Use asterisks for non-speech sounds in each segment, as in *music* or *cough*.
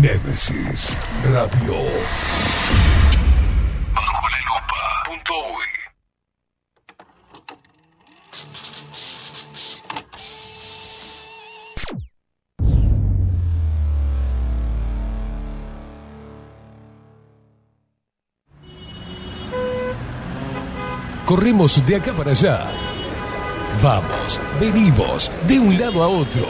Nemesis Radio. Bajo la lupa. Punto uy. Corremos de acá para allá. Vamos, venimos, de un lado a otro.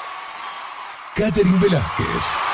Catherine Velázquez.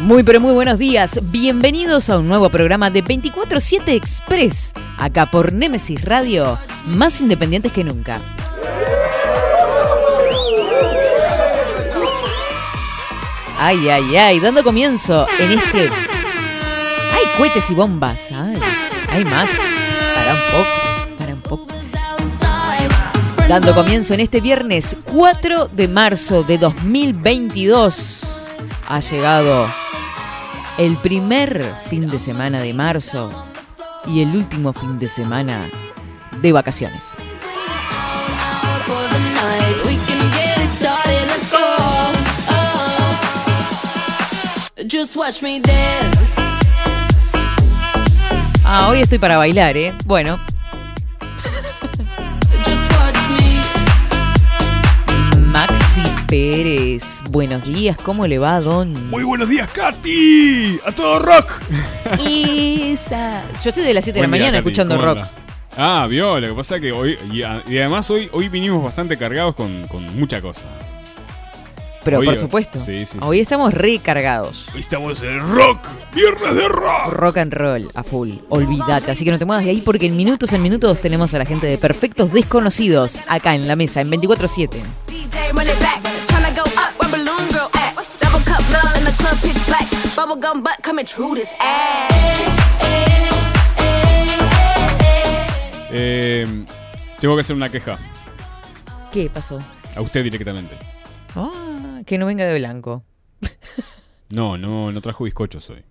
Muy pero muy buenos días, bienvenidos a un nuevo programa de 24-7 Express, acá por Nemesis Radio, más independientes que nunca. Ay, ay, ay, dando comienzo en este... Hay cohetes y bombas, ay, hay más. Para un poco, para un poco. Dando comienzo en este viernes 4 de marzo de 2022. Ha llegado el primer fin de semana de marzo y el último fin de semana de vacaciones. Ah, hoy estoy para bailar, ¿eh? Bueno, Pérez, buenos días, ¿cómo le va, don? Muy buenos días, Katy. A todo rock. *laughs* Isa. Yo estoy de las 7 de la Buen día, mañana Katy. escuchando ¿Cómo rock. anda? Ah, vio, lo que pasa es que hoy, y, a- y además hoy, hoy vinimos bastante cargados con, con mucha cosa. Pero Hoy- por supuesto, sí, sí, hoy sí. estamos recargados. Hoy estamos en rock, viernes de rock. Rock and roll a full, olvídate. Así que no te muevas de ahí porque en minutos en minutos tenemos a la gente de Perfectos Desconocidos acá en la mesa, en 24-7. DJ run it back, the club pitch black. Bubblegum butt coming true this ass. Eh, tengo que hacer una queja ¿Qué pasó? a usted directamente. Ah, que no venga de blanco. No, no, no trajo bizcochos hoy.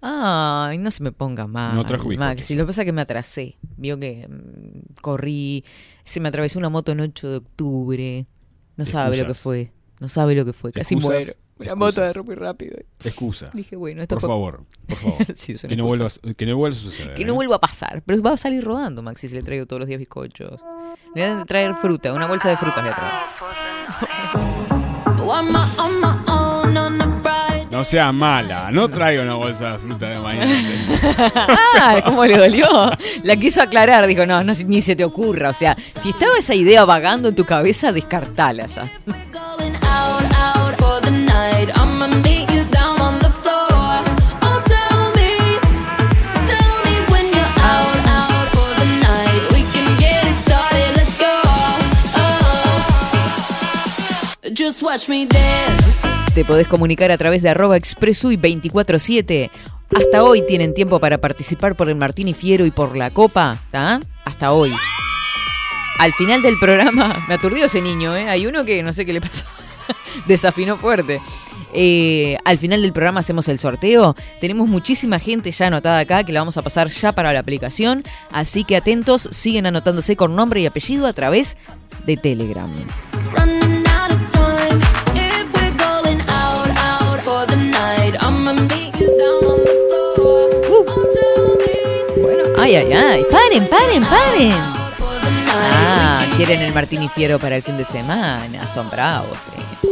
Ay, no se me ponga mal. No trajo bizcochos. Maxi, lo que pasa es que me atrasé. Vio que mm, corrí, se me atravesó una moto en 8 de octubre. No sabe lo que fue. No sabe lo que fue. Casi Excusas, muero. Una moto de muy rápido. Excusas. Dije, bueno, esto por fue- favor, por favor. *laughs* Sí, que, no vuelva, que no vuelva a suceder. Que no ¿eh? vuelva a pasar. Pero va a salir rodando, Maxi, si le traigo todos los días bizcochos. Le voy a traer fruta, una bolsa de frutas voy a a Friday? No sea mala, no traiga una bolsa de fruta de mañana. *laughs* Ah, ¿cómo le dolió? La quiso aclarar, dijo, no, no, ni se te ocurra. O sea, si estaba esa idea vagando en tu cabeza, descartala ya. Just watch me dance. Te podés comunicar a través de arroba expresui 247. Hasta hoy tienen tiempo para participar por el Martini Fiero y por la Copa. Hasta hoy. Al final del programa, *laughs* me aturdió ese niño, ¿eh? Hay uno que no sé qué le pasó. *laughs* Desafinó fuerte. Eh, al final del programa hacemos el sorteo. Tenemos muchísima gente ya anotada acá que la vamos a pasar ya para la aplicación. Así que atentos, siguen anotándose con nombre y apellido a través de Telegram. Ay, ay, ay. Paren, paren, paren. Ah, Quieren el Martín y Fiero para el fin de semana. Son bravos, eh.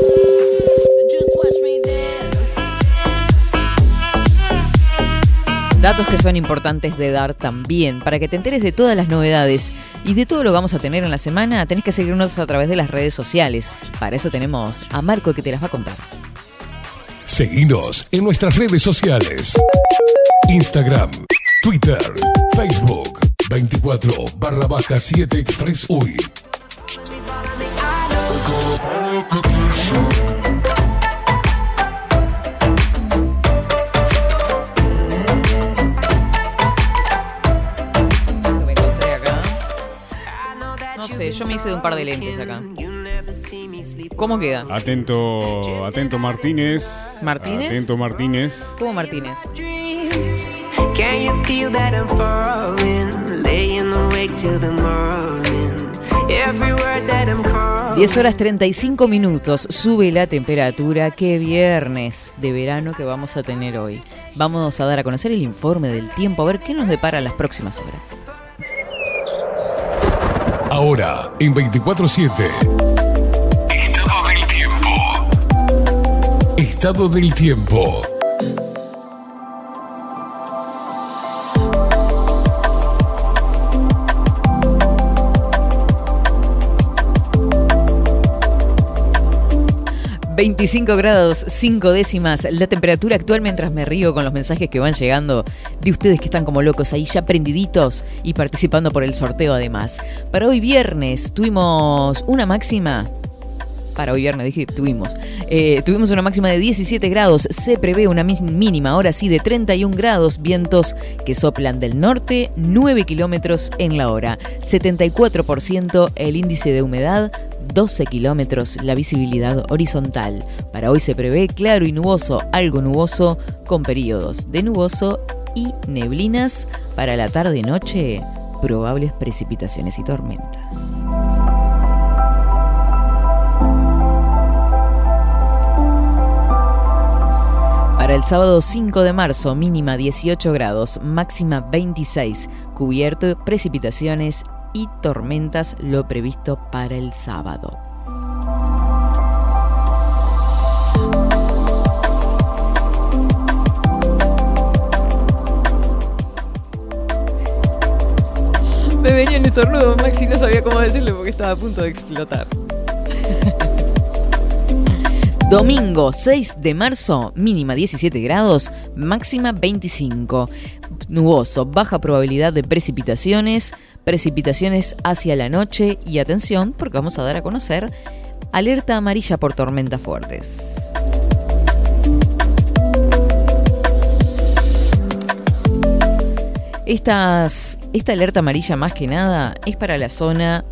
Datos que son importantes de dar también. Para que te enteres de todas las novedades y de todo lo que vamos a tener en la semana, tenés que seguirnos a través de las redes sociales. Para eso tenemos a Marco que te las va a contar. Seguinos en nuestras redes sociales. Instagram, Twitter, Facebook, 24 barra baja 7 Express UI. Esto me encontré acá. No sé, yo me hice de un par de lentes acá. ¿Cómo queda? Atento, atento Martínez. ¿Martínez? Atento Martínez. ¿Cómo Martínez? Can you feel that I'm falling? Laying awake till the morning. Every word that I'm calling. 10 horas 35 minutos, sube la temperatura. Qué viernes de verano que vamos a tener hoy. Vamos a dar a conocer el informe del tiempo, a ver qué nos depara las próximas horas. Ahora, en 24-7. Estado del tiempo. Estado del tiempo. ...25 grados 5 décimas... ...la temperatura actual mientras me río... ...con los mensajes que van llegando... ...de ustedes que están como locos ahí ya prendiditos... ...y participando por el sorteo además... ...para hoy viernes tuvimos una máxima... Para hoy viernes dije tuvimos. Eh, tuvimos una máxima de 17 grados. Se prevé una mínima, ahora sí, de 31 grados. Vientos que soplan del norte, 9 kilómetros en la hora. 74% el índice de humedad, 12 kilómetros la visibilidad horizontal. Para hoy se prevé claro y nuboso, algo nuboso, con periodos de nuboso y neblinas. Para la tarde-noche, probables precipitaciones y tormentas. Para el sábado 5 de marzo, mínima 18 grados, máxima 26, cubierto, precipitaciones y tormentas, lo previsto para el sábado. Me venía en estornudo, Maxi no sabía cómo decirle porque estaba a punto de explotar. *laughs* Domingo 6 de marzo, mínima 17 grados, máxima 25. Nuboso, baja probabilidad de precipitaciones, precipitaciones hacia la noche y atención porque vamos a dar a conocer alerta amarilla por tormentas fuertes. Esta alerta amarilla más que nada es para la zona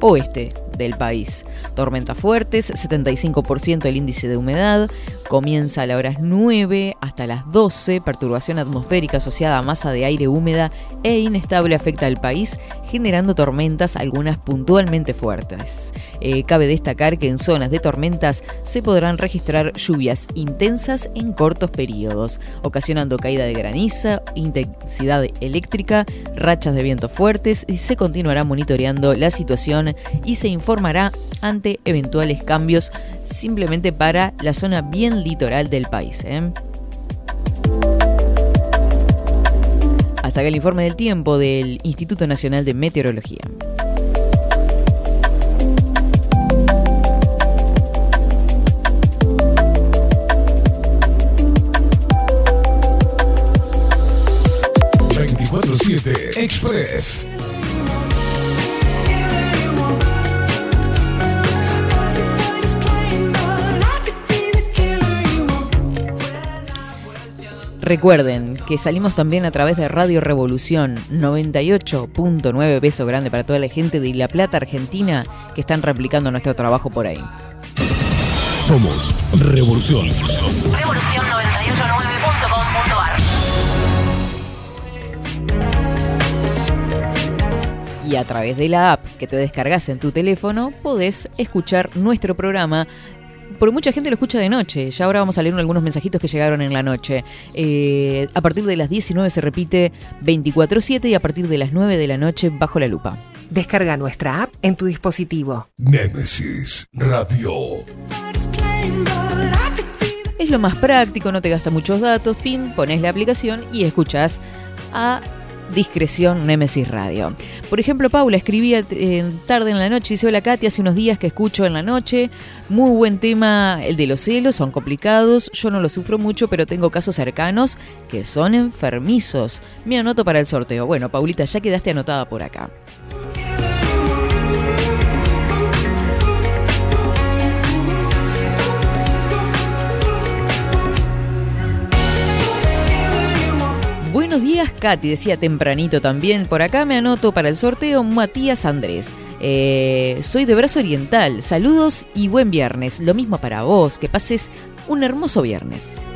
oeste del país. Tormentas fuertes, 75% el índice de humedad, comienza a las horas 9 hasta las 12, perturbación atmosférica asociada a masa de aire húmeda e inestable afecta al país, generando tormentas, algunas puntualmente fuertes. Eh, cabe destacar que en zonas de tormentas se podrán registrar lluvias intensas en cortos periodos, ocasionando caída de graniza, intensidad eléctrica, rachas de viento fuertes y se continuará monitoreando la situación y se informará ante eventuales cambios simplemente para la zona bien litoral del país. ¿eh? Hasta acá el informe del tiempo del Instituto Nacional de Meteorología. ...24-7 Express. Recuerden que salimos también a través de Radio Revolución 98.9 beso grande para toda la gente de La Plata, Argentina, que están replicando nuestro trabajo por ahí. Somos Revolución. Revolución989.com.ar Y a través de la app que te descargas en tu teléfono, podés escuchar nuestro programa. Porque mucha gente lo escucha de noche. Ya ahora vamos a leer algunos mensajitos que llegaron en la noche. Eh, a partir de las 19 se repite 24-7 y a partir de las 9 de la noche bajo la lupa. Descarga nuestra app en tu dispositivo. Némesis Radio. Es lo más práctico, no te gasta muchos datos, pin, pones la aplicación y escuchás a discreción Nemesis Radio. Por ejemplo, Paula escribía eh, tarde en la noche, dice, hola Katy, hace unos días que escucho en la noche, muy buen tema el de los celos, son complicados, yo no lo sufro mucho, pero tengo casos cercanos que son enfermizos. Me anoto para el sorteo. Bueno, Paulita, ya quedaste anotada por acá. Días, Katy, decía tempranito también. Por acá me anoto para el sorteo Matías Andrés. Eh, soy de Brazo Oriental. Saludos y buen viernes. Lo mismo para vos. Que pases un hermoso viernes.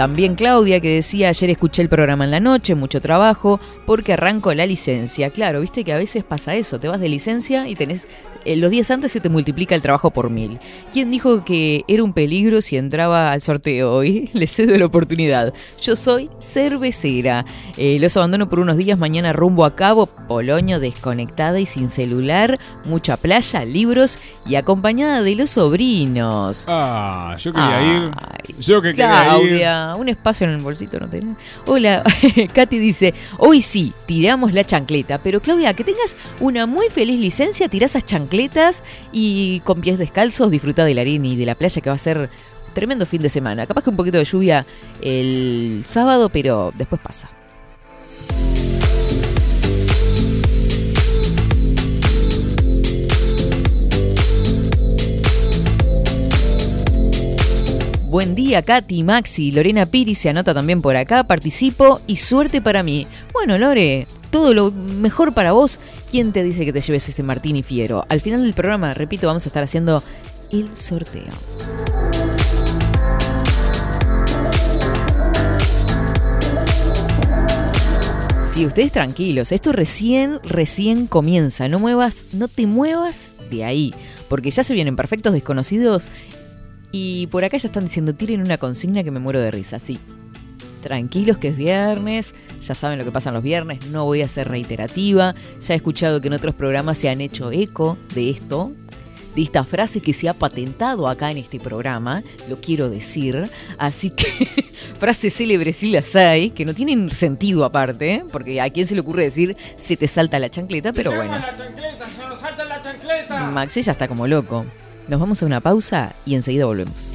También Claudia que decía, ayer escuché el programa en la noche, mucho trabajo, porque arranco la licencia. Claro, viste que a veces pasa eso, te vas de licencia y tenés, eh, los días antes se te multiplica el trabajo por mil. ¿Quién dijo que era un peligro si entraba al sorteo hoy? *laughs* Le cedo la oportunidad. Yo soy cervecera. Eh, los abandono por unos días, mañana rumbo a Cabo, Poloño desconectada y sin celular, mucha playa, libros y acompañada de los sobrinos. Ah, yo quería ir. Ay, Yo que quería ir. Un espacio en el bolsito no tenés. Hola, *laughs* Katy dice, hoy sí, tiramos la chancleta, pero Claudia, que tengas una muy feliz licencia, tirás esas chancletas y con pies descalzos disfruta de la arena y de la playa que va a ser tremendo fin de semana. Capaz que un poquito de lluvia el sábado, pero después pasa. Buen día, Katy, Maxi, Lorena Piri se anota también por acá, participo y suerte para mí. Bueno, Lore, todo lo mejor para vos. ¿Quién te dice que te lleves este Martini Fiero? Al final del programa, repito, vamos a estar haciendo el sorteo. Sí, ustedes tranquilos, esto recién, recién comienza. No muevas, no te muevas de ahí, porque ya se vienen perfectos desconocidos y por acá ya están diciendo, tiren una consigna que me muero de risa, sí. Tranquilos que es viernes, ya saben lo que pasa los viernes, no voy a ser reiterativa, ya he escuchado que en otros programas se han hecho eco de esto, de esta frase que se ha patentado acá en este programa, lo quiero decir, así que *laughs* frases célebres sí las hay, que no tienen sentido aparte, ¿eh? porque a quién se le ocurre decir se te salta la chancleta, pero bueno. la chancleta! ¡Se nos salta la chancleta! Maxi ya está como loco. Nos vamos a una pausa y enseguida volvemos.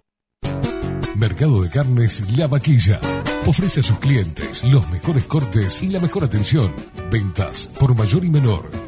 Mercado de Carnes La Vaquilla. Ofrece a sus clientes los mejores cortes y la mejor atención. Ventas por mayor y menor.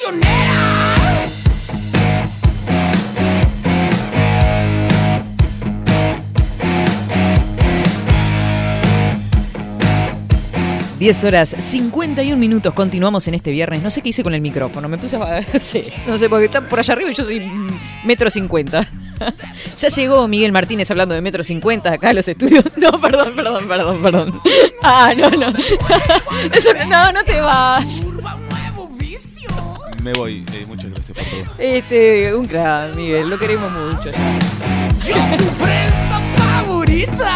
Traicionera. 10 horas 51 minutos, continuamos en este viernes. No sé qué hice con el micrófono, me puse a... Sé, *laughs* no sé, porque está por allá arriba y yo soy mm, metro cincuenta. *laughs* Ya llegó Miguel Martínez hablando de metro cincuenta acá a los estudios. *laughs* No, perdón, perdón, perdón, perdón. Ah, no, no. Eso, no, no te vas. Me voy. Eh, muchas gracias por todo. Este, un crack, Miguel, lo queremos mucho. Favorita.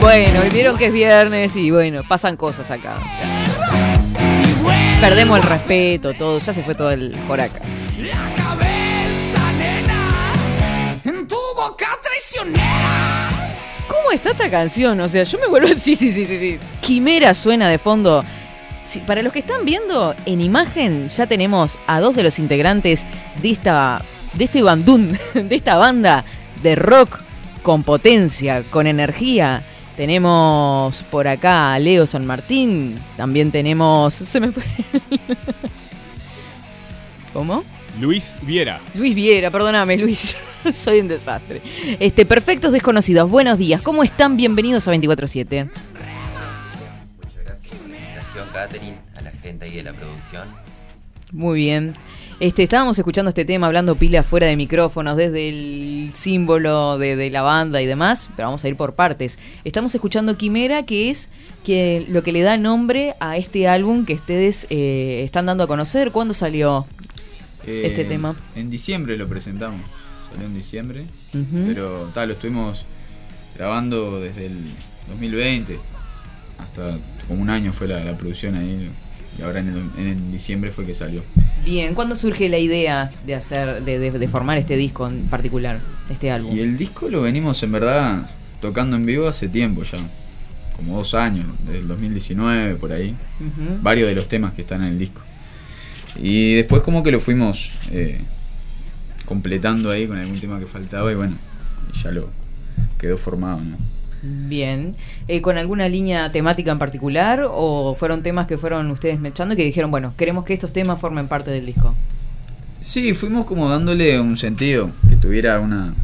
Bueno, vieron que es viernes y bueno, pasan cosas acá. perdemos el respeto, todo, ya se fue todo el joraca. La cabeza, nena, en tu boca traicionera. ¿Cómo está esta canción? O sea, yo me vuelvo. *laughs* Sí, sí, sí, sí. sí. Quimera suena de fondo. Sí, para los que están viendo en imagen, ya tenemos a dos de los integrantes de esta. de este bandún, *laughs* de esta banda de rock con potencia, con energía. Tenemos por acá a Leo San Martín. También tenemos. *laughs* Se me fue. ¿Cómo? Luis Viera. Luis Viera, perdóname, Luis. *laughs* Soy un desastre. Este, perfectos desconocidos, buenos días. ¿Cómo están? Bienvenidos a 24-7. Catherine, a la gente ahí de la producción. Muy bien. Este, estábamos escuchando este tema, hablando pila fuera de micrófonos, desde el símbolo de, de la banda y demás, pero vamos a ir por partes. Estamos escuchando Quimera, que es que lo que le da nombre a este álbum que ustedes eh, están dando a conocer. ¿Cuándo salió Eh, este tema? En diciembre lo presentamos. Salió en diciembre. Pero tal, lo estuvimos grabando desde el 2020. Hasta como un año fue la, la producción ahí. Y ahora en, el- en diciembre fue que salió. Bien, ¿cuándo surge la idea de hacer, de, de- de formar este disco en particular, este álbum? Y el disco lo venimos en verdad tocando en vivo hace tiempo ya. Como dos años, desde el 2019 por ahí. Varios de los temas que están en el disco. Y después como que lo fuimos eh, completando ahí con algún tema que faltaba y bueno, ya lo quedó formado, ¿no? Bien. Eh, ¿Con alguna línea temática en particular o fueron temas que fueron ustedes mechando y que dijeron, bueno, queremos que estos temas formen parte del disco? Sí, fuimos como dándole un sentido, que tuviera una.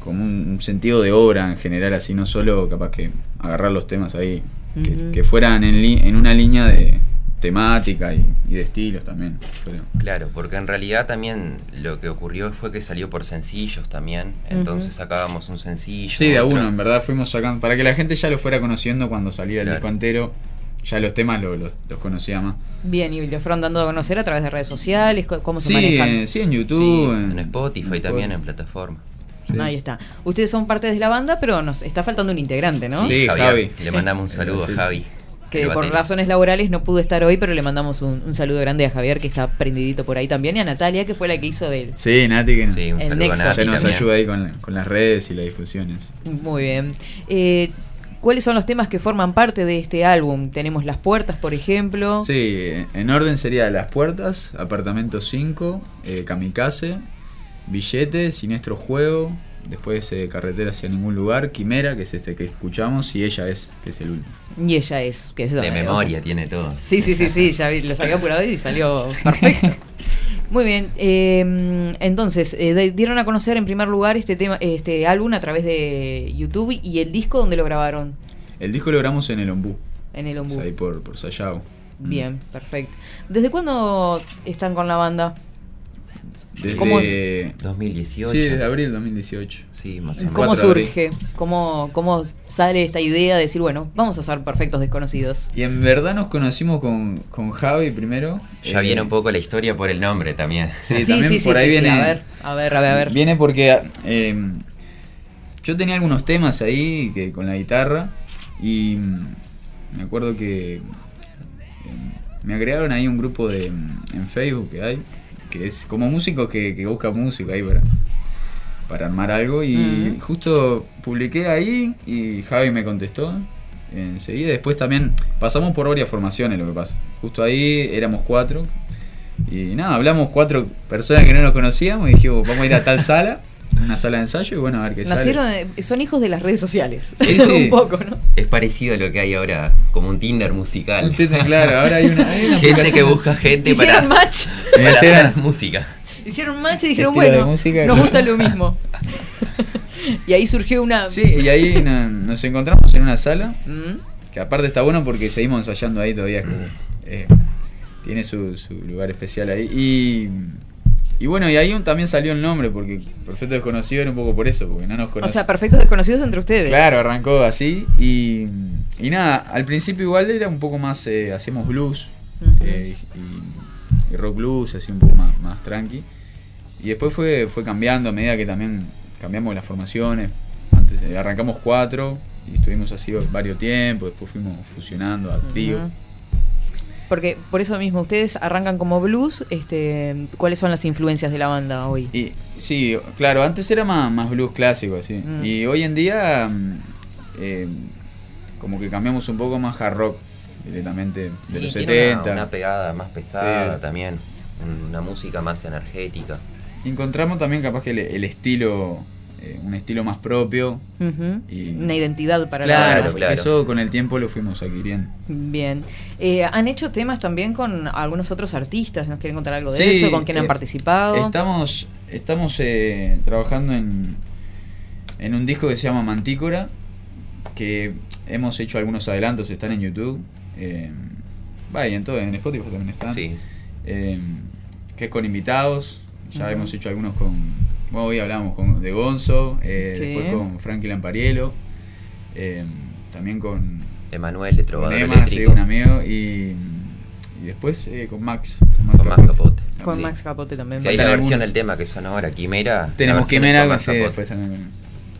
como un, un sentido de obra en general, así, no solo capaz que agarrar los temas ahí, que, que fueran en, li- en una línea de temática y, y de estilos también. pero- Claro, porque en realidad también lo que ocurrió fue que salió por sencillos también. Entonces sacábamos un sencillo. Sí, de a uno, en verdad fuimos sacando, para que la gente ya lo fuera conociendo cuando saliera el Claro. disco entero, ya los temas lo- los- los conocía más. Bien, y lo fueron dando a conocer a través de redes sociales, cómo se Sí, manejan. eh, sí, en YouTube, Sí, en, en Spotify en también, Spotify. en plataforma. Sí. Ahí está. Ustedes son parte de la banda, pero nos está faltando un integrante, ¿no? Sí, Sí, Javier. Javi. Le mandamos un saludo a Javi. Que por razones laborales no pudo estar hoy, pero le mandamos un, un saludo grande a Javier, que está prendidito por ahí también, y a Natalia, que fue la que hizo de él. Sí, Nati que Sí, un El saludo Nexo. a Nati nos ayuda ahí con, la- con las redes y las difusiones. Muy bien. Eh, ¿Cuáles son los temas que forman parte de este álbum? Tenemos Las Puertas, por ejemplo. Sí, en orden sería Las Puertas, Apartamento 5, eh, Kamikaze, Billete, Siniestro Juego, después eh, Carretera hacia ningún lugar, Quimera, que es este que escuchamos, y Ella es, que es el último. Y ella es. Que es De o sea, memoria tiene todo. Sí, sí, sí, sí, ya vi- los había apurado y salió *laughs* perfecto. Muy bien, eh, entonces eh, de- dieron a conocer en primer lugar este tema, este álbum a través de YouTube y el disco donde lo grabaron El disco lo grabamos en el Ombú, en el o Ombú. sea, ahí por, por Sayao. Bien, perfecto. ¿Desde cuándo están con la banda? Desde ¿Cómo- 2018. Sí, desde abril 2018. Sí, más o menos. ¿Cómo 4 de abril. surge? ¿Cómo, ¿Cómo sale esta idea de decir, bueno, vamos a ser perfectos desconocidos? Y en verdad nos conocimos con, con Javi primero. Ya Eh, viene un poco la historia por el nombre también. Sí, *laughs* también por ahí viene. A ver, a ver, a ver, a ver. Viene porque eh, yo tenía algunos temas ahí que con la guitarra y mm, me acuerdo que eh, me agregaron ahí un grupo de mm, en Facebook que hay que es como músicos que, que buscan música ahí para para armar algo. Y Mm. justo publiqué ahí y Javi me contestó enseguida. Después también pasamos por varias formaciones lo que pasa. Justo ahí éramos cuatro y nada, hablamos cuatro personas que no nos conocíamos y dijimos, vamos a ir a tal sala, una sala de ensayo y bueno, a ver qué Nacieron, sale. eh, son hijos de las redes sociales. Sí, *laughs* un sí. poco, ¿no? Es parecido a lo que hay ahora, como un Tinder musical. Claro, ahora hay una, hay una gente que busca gente Hicieron para, match, para Hicieron- hacer música. hicieron match y dijeron, bueno, música, nos ¿no? gusta lo mismo. *laughs* y ahí surgió una... Sí, y ahí no- nos encontramos en una sala, Mm, que aparte está bueno porque seguimos ensayando ahí todavía. como, eh, tiene su, su lugar especial ahí. Y, y bueno, y ahí un- también salió el nombre, porque Perfecto Desconocido era un poco por eso, porque no nos O conocíamos. sea, perfectos desconocidos entre ustedes. Claro, arrancó así. Y, y nada, al principio igual era un poco más, eh, hacíamos blues eh, y, y rock blues, así un poco más, más tranqui. Y después fue, fue cambiando a medida que también cambiamos las formaciones. Antes eh, arrancamos cuatro y estuvimos así varios tiempos, después fuimos fusionando a trío. Porque por eso mismo, ustedes arrancan como blues. Este, ¿Cuáles son las influencias de la banda hoy? Y sí, claro, antes era más, más blues clásico, así. Mm. Y hoy en día, mm, eh, como que cambiamos un poco más hard rock directamente de Sí, los tiene 70. Una, una pegada más pesada Sí. también. Una música más energética. Encontramos también capaz que el, el estilo, eh, un estilo más propio. Y- Una identidad para la claro, banda. claro. eso con el tiempo lo fuimos adquiriendo. Bien. Eh, ¿Han hecho temas también con algunos otros artistas? ¿Nos quieren contar algo de Sí, eso? ¿Con quién eh, han participado? Estamos, estamos eh, trabajando en, en un disco que se llama Mantícora, que hemos hecho algunos adelantos, están en YouTube. Eh, va, y en todo, en Spotify también están. Sí. Eh, que es con invitados. Ya hemos hecho algunos con. Bueno, hoy hablamos con, de Gonzo, eh, Sí. después con Frankie Lampariello, eh, también con, Emanuel de con Trovador Emma, sí, un amigo, y, y después eh, con Max. Con Max Capote. Con Sí. Max Capote también. Que hay la versión algunos. del tema que suena ahora, Quimera. Tenemos Quimera, con Max Capote. después.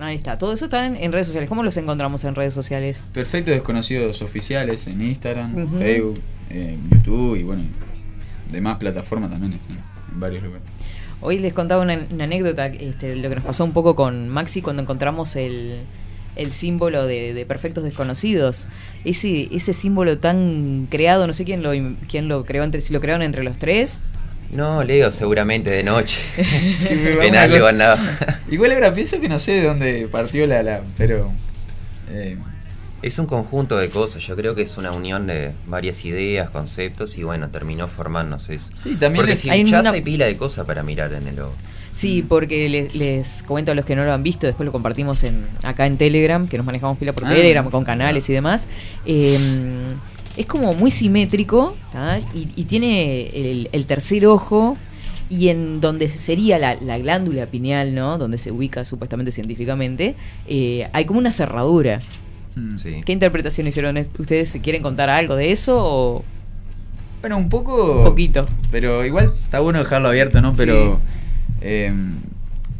Ahí está. Todo eso está en, en redes sociales. ¿Cómo los encontramos en redes sociales? Perfectos desconocidos oficiales en Instagram, Ujú. Facebook, eh, YouTube y bueno, demás plataformas también están en varios lugares. Hoy les contaba una, una anécdota, este, lo que nos pasó un poco con Maxi cuando encontramos el, el símbolo de, de Perfectos Desconocidos. Ese, ese símbolo tan creado, no sé quién lo, quién lo creó, entre, si lo crearon entre los tres. No, Leo, seguramente de noche. *laughs* Sí, *laughs* en algo. Igual ahora pienso que no sé de dónde partió la... la pero... eh, Es un conjunto de cosas, yo creo que es una unión de varias ideas, conceptos y bueno, terminó formándose eso. sí, también Porque si hay ya una- hay pila de cosas para mirar en el logo. Sí, porque le- les comento a los que no lo han visto, después lo compartimos en, acá en Telegram, que nos manejamos pila por Ah. Telegram, con canales y demás. Eh, es como muy simétrico y, y tiene el, el tercer ojo y en donde sería la, la glándula pineal, ¿no? Donde se ubica supuestamente científicamente, eh, hay como una cerradura. Mm. Sí. ¿Qué interpretación hicieron es- ustedes? ¿Quieren contar algo de eso o Bueno, un poco... un poquito? Pero igual está bueno dejarlo abierto, ¿no? Pero eh,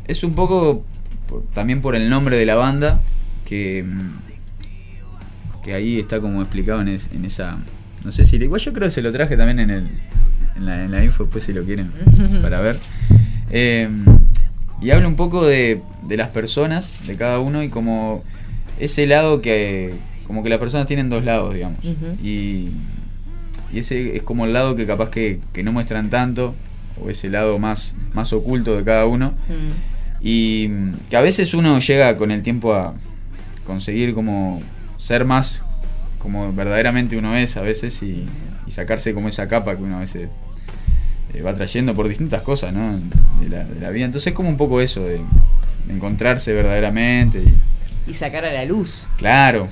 es un poco por- también por el nombre de la banda, que, mm, que ahí está como explicado en, es- en esa... No sé si... Igual yo creo que se lo traje también en, el, en, la, en la info, después si lo quieren *laughs* para ver. Eh, y habla un poco de, de las personas, de cada uno, y como ese lado que... Como que las personas tienen dos lados, digamos. Y, y ese es como el lado que capaz que, que no muestran tanto, o ese lado más, más oculto de cada uno. Y que a veces uno llega con el tiempo a conseguir como ser más como verdaderamente uno es a veces y, y sacarse como esa capa que uno a veces eh, va trayendo por distintas cosas, ¿no? De la, de la vida. Entonces es como un poco eso, de, de encontrarse verdaderamente y Y sacar a la luz claro,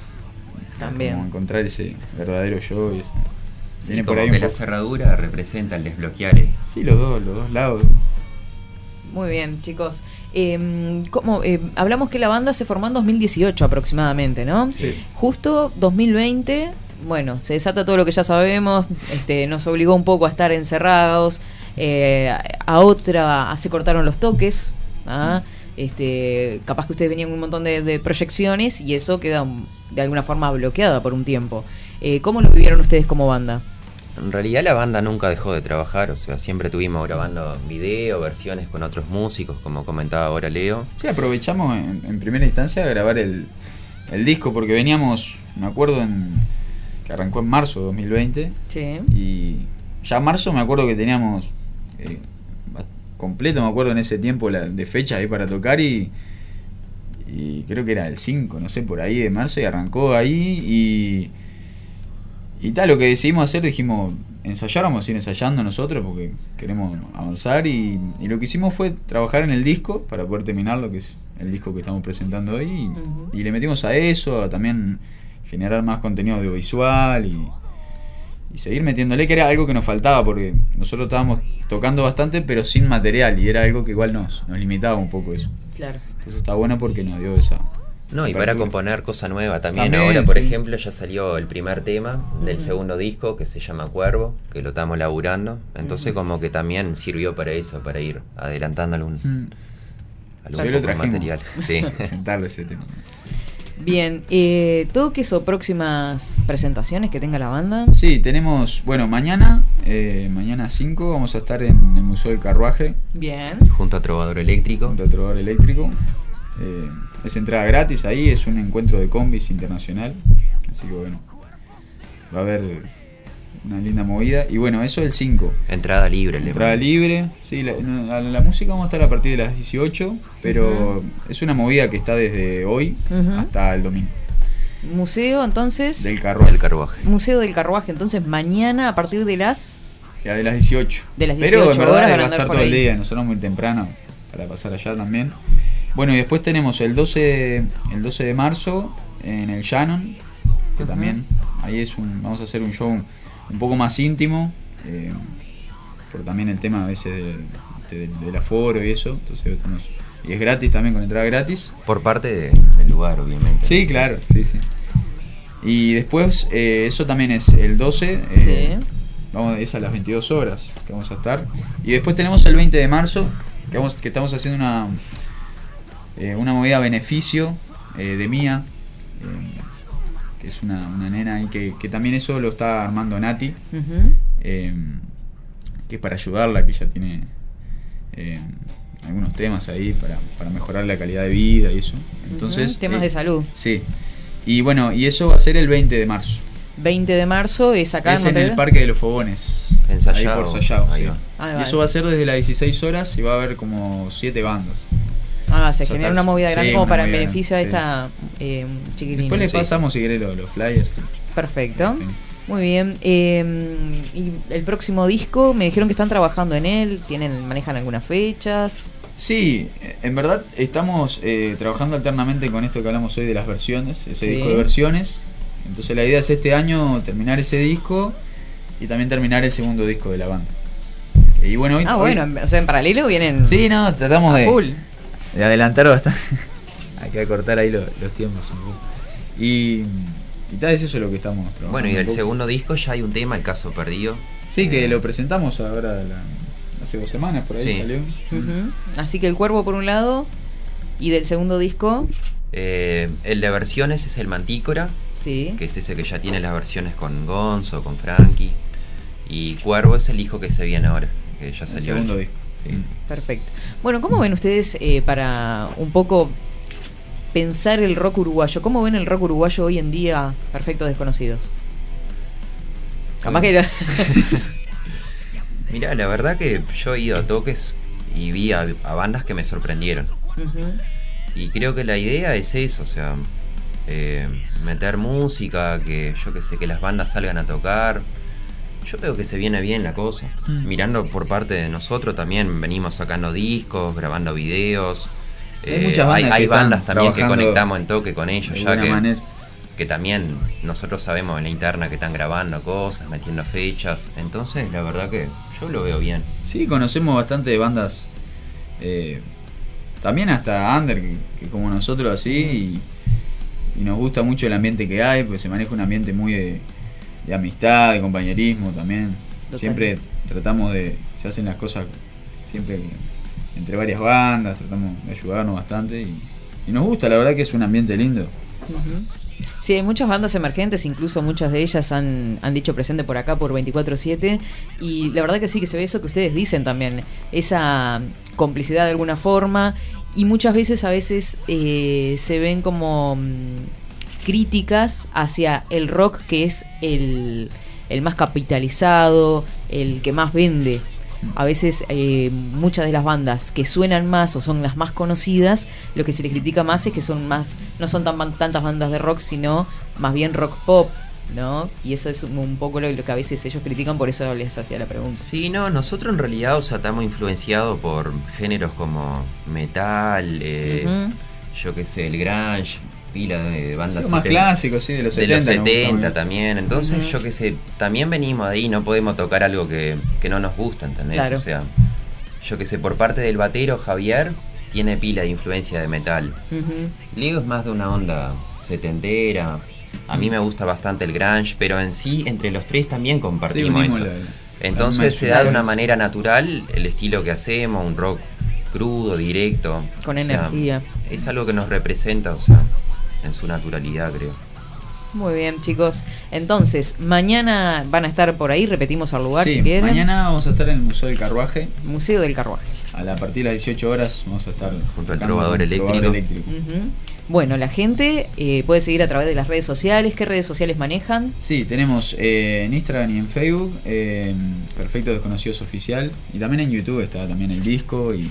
también. como encontrar ese verdadero yo y ese- Sí, viene como por ahí que un la cerradura representa el desbloquear. Sí, los dos, los dos lados. Muy bien, chicos. Eh, ¿cómo, eh, hablamos que la banda se formó en 2018 aproximadamente, ¿no? Sí. Justo 2020, bueno, se desata todo lo que ya sabemos, este, nos obligó un poco a estar encerrados, eh, a otra se cortaron los toques, ¿ah? Este, capaz que ustedes venían un montón de, de proyecciones y eso queda de alguna forma bloqueada por un tiempo. Eh, ¿Cómo lo vivieron ustedes como banda? En realidad la banda nunca dejó de trabajar, o sea, siempre tuvimos grabando video, versiones con otros músicos, como comentaba ahora Leo. Sí, aprovechamos en, en primera instancia a grabar el, el disco porque veníamos, me acuerdo, en, que arrancó en marzo de 2020 Sí. y ya en marzo me acuerdo que teníamos eh, completo, me acuerdo en ese tiempo la, de fecha ahí para tocar y, y creo que era el 5, no sé, por ahí de marzo y arrancó ahí y... Y tal, lo que decidimos hacer, dijimos, ensayar, vamos a ir ensayando nosotros porque queremos avanzar y, y lo que hicimos fue trabajar en el disco para poder terminar lo que es el disco que estamos presentando hoy y, y le metimos a eso, a también generar más contenido audiovisual y, y seguir metiéndole, que era algo que nos faltaba porque nosotros estábamos tocando bastante pero sin material y era algo que igual nos, nos limitaba un poco eso. Claro. Entonces está bueno porque nos dio esa... No, y para componer cosa nueva también. También, ahora, por sí. ejemplo, ya salió el primer tema del segundo disco que se llama Cuervo, que lo estamos laburando. Entonces, como que también sirvió para eso, para ir adelantando algún, Mm. algún Sí, lo poco material. Sí. *laughs* Sentarle ese tema. Bien, eh, toques o próximas presentaciones que tenga la banda. Sí, tenemos, bueno, mañana, eh, mañana 5 vamos a estar en el Museo del Carruaje, Bien. Junto a Trovador Eléctrico. junto a Trovador Eléctrico. Eh, es entrada gratis ahí, es un encuentro de combis internacional. Así que bueno, va a haber una linda movida. Y bueno, eso el 5. Entrada libre, Entrada libre. Sí, la, música vamos a estar a partir de las 18, pero es una movida que está desde hoy hasta el domingo. Museo, entonces. Del carruaje. Del carruaje. Museo del Carruaje, entonces mañana a partir de las. Ya de las 18. De las Pero 18 en verdad horas va a estar todo el día, nosotros muy temprano para pasar allá también. Bueno, y después tenemos el 12, el 12 de marzo en el Shannon, que también ahí es un, vamos a hacer un show un poco más íntimo, eh, por también el tema a veces del, del- del aforo y eso, entonces estamos, y es gratis también con entrada gratis. Por parte de- del lugar, obviamente. Sí, claro, sí, sí. Y después, eh, eso también es el 12. eh, Vamos, es a las 22 horas que vamos a estar. Y después tenemos el 20 de marzo, que, vamos, que estamos haciendo una, eh, una movida a beneficio eh, de Mía, eh, es una, una nena ahí que, que también eso lo está armando Nati, eh, que es para ayudarla, que ya tiene eh, algunos temas ahí para, para mejorar la calidad de vida y eso. Entonces, temas eh, de salud. Sí. Y bueno, y eso va a ser el 20 de marzo. 20 de marzo es acá es en el. Parque de los Fogones. En. Ahí por Sallao, Ahí sí. va. Ahí Y eso va a ser desde las 16 horas y va a haber como 7 bandas. Ah, se genera una movida grande sí, como para el beneficio de esta eh, chiquilina. Después les Sí, pasamos si querés los, los flyers. Perfecto. Sí. Muy bien. Eh, y el próximo disco, me dijeron que están trabajando en él, tienen manejan algunas fechas. Sí, en verdad estamos eh, trabajando alternamente con esto que hablamos hoy de las versiones, ese Sí. disco de versiones. Entonces la idea es este año terminar ese disco y también terminar el segundo disco de la banda. Y bueno, hoy, ah, hoy- bueno, o sea, en paralelo vienen. Sí, no, tratamos de, full. De adelantar bastante. *laughs* Hay que acortar ahí lo- los tiempos un poco. Y, y tal vez eso es lo que estamos trabajando. Bueno, y poco. segundo disco ya hay un tema, El Caso Perdido. Sí, que Eh, lo presentamos ahora la- hace dos semanas, por ahí Sí. salió. Así que el cuervo por un lado, ¿Y del segundo disco? Eh, el de versiones es el Mantícora, Sí. que es ese que ya tiene las versiones con Gonzo, con Frankie. Y Cuervo es el hijo que se viene ahora, que ya salió. segundo disco. Sí. Perfecto. Bueno, ¿cómo ven ustedes eh, para un poco pensar el rock uruguayo? ¿Cómo ven el rock uruguayo hoy en día, Perfectos Desconocidos? Capaz que era- *laughs* Mira, la verdad que yo he ido a toques y vi a, a bandas que me sorprendieron. Y creo que la idea es eso, o sea, eh, meter música, que yo que sé, que las bandas salgan a tocar. Yo veo que se viene bien la cosa. Mm. Mirando por parte de nosotros también venimos sacando discos, grabando videos. Hay Eh, muchas bandas hay, bandas también que conectamos en toque con ellos, ya que, manera. que también nosotros sabemos en la interna que están grabando cosas, metiendo fechas. Entonces, la verdad que yo lo veo bien. Sí, conocemos bastante de bandas. eh, también hasta under, que, que como nosotros así. Y, y nos gusta mucho el ambiente que hay, pues se maneja un ambiente muy de, de amistad, de compañerismo también. Total. Siempre tratamos de. Se hacen las cosas siempre entre varias bandas, tratamos de ayudarnos bastante. Y, y nos gusta, la verdad que es un ambiente lindo. Sí, hay muchas bandas emergentes, incluso muchas de ellas han, han dicho presente por acá por 24-7 y la verdad que sí que se ve eso que ustedes dicen también, esa complicidad de alguna forma y muchas veces a veces eh, se ven como mm, críticas hacia el rock que es el, el más capitalizado, el que más vende. A veces eh, muchas de las bandas que suenan más o son las más conocidas, lo que se les critica más es que son más, no son tan, tantas bandas de rock, sino más bien rock pop, ¿no? Y eso es un, poco lo, lo que a veces ellos critican, por eso les hacía la pregunta. Sí, no, nosotros en realidad, o sea, estamos influenciados por géneros como metal, eh, yo qué sé, el grunge, pila de bandas Sí, más clásicos, sí, de los de 70. los nos gusta 70 mucho. también. Entonces, yo qué sé, también venimos de ahí, no podemos tocar algo que, que no nos gusta, ¿entendés? Claro. O sea, yo qué sé, por parte del batero Javier, tiene pila de influencia de metal. Ujú. Leo es más de una onda setentera. A mí me gusta bastante el grunge, pero en sí, entre los tres también compartimos eso. la- la Entonces se da de una manera natural el estilo que hacemos, un rock crudo, directo. Con O sea, energía. Es algo que nos representa, o sea, en su naturalidad, creo. Muy bien, chicos. Entonces, mañana van a estar por ahí, repetimos al lugar Sí, si quieren. mañana vamos a estar en el Museo del Carruaje. Museo del Carruaje. A, la, a partir de las 18 horas vamos a estar Junto al trovador eléctrico. eléctrico. Bueno, la gente eh, puede seguir a través de las redes sociales. ¿Qué redes sociales manejan? Sí, tenemos eh, en Instagram y en Facebook eh, Perfecto Desconocidos Oficial. Y también en YouTube está también el disco. Y,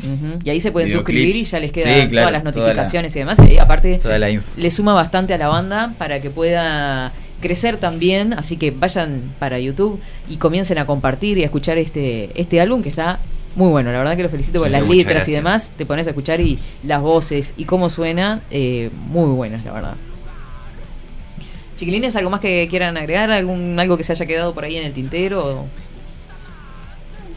ahí se pueden suscribir y ya les Sí, quedan claro, todas las toda la- notificaciones y demás. Y aparte, la info. le suma bastante a la banda para que pueda crecer también. Así que vayan para YouTube y comiencen a compartir y a escuchar este, este álbum que está muy bueno. La verdad que lo felicito por Sí, las letras y demás. Te pones a escuchar y las voces y cómo suena, eh, muy buenas, la verdad. Chiquilines, ¿algo más que quieran agregar? ¿Algún, ¿Algo que se haya quedado por ahí en el tintero?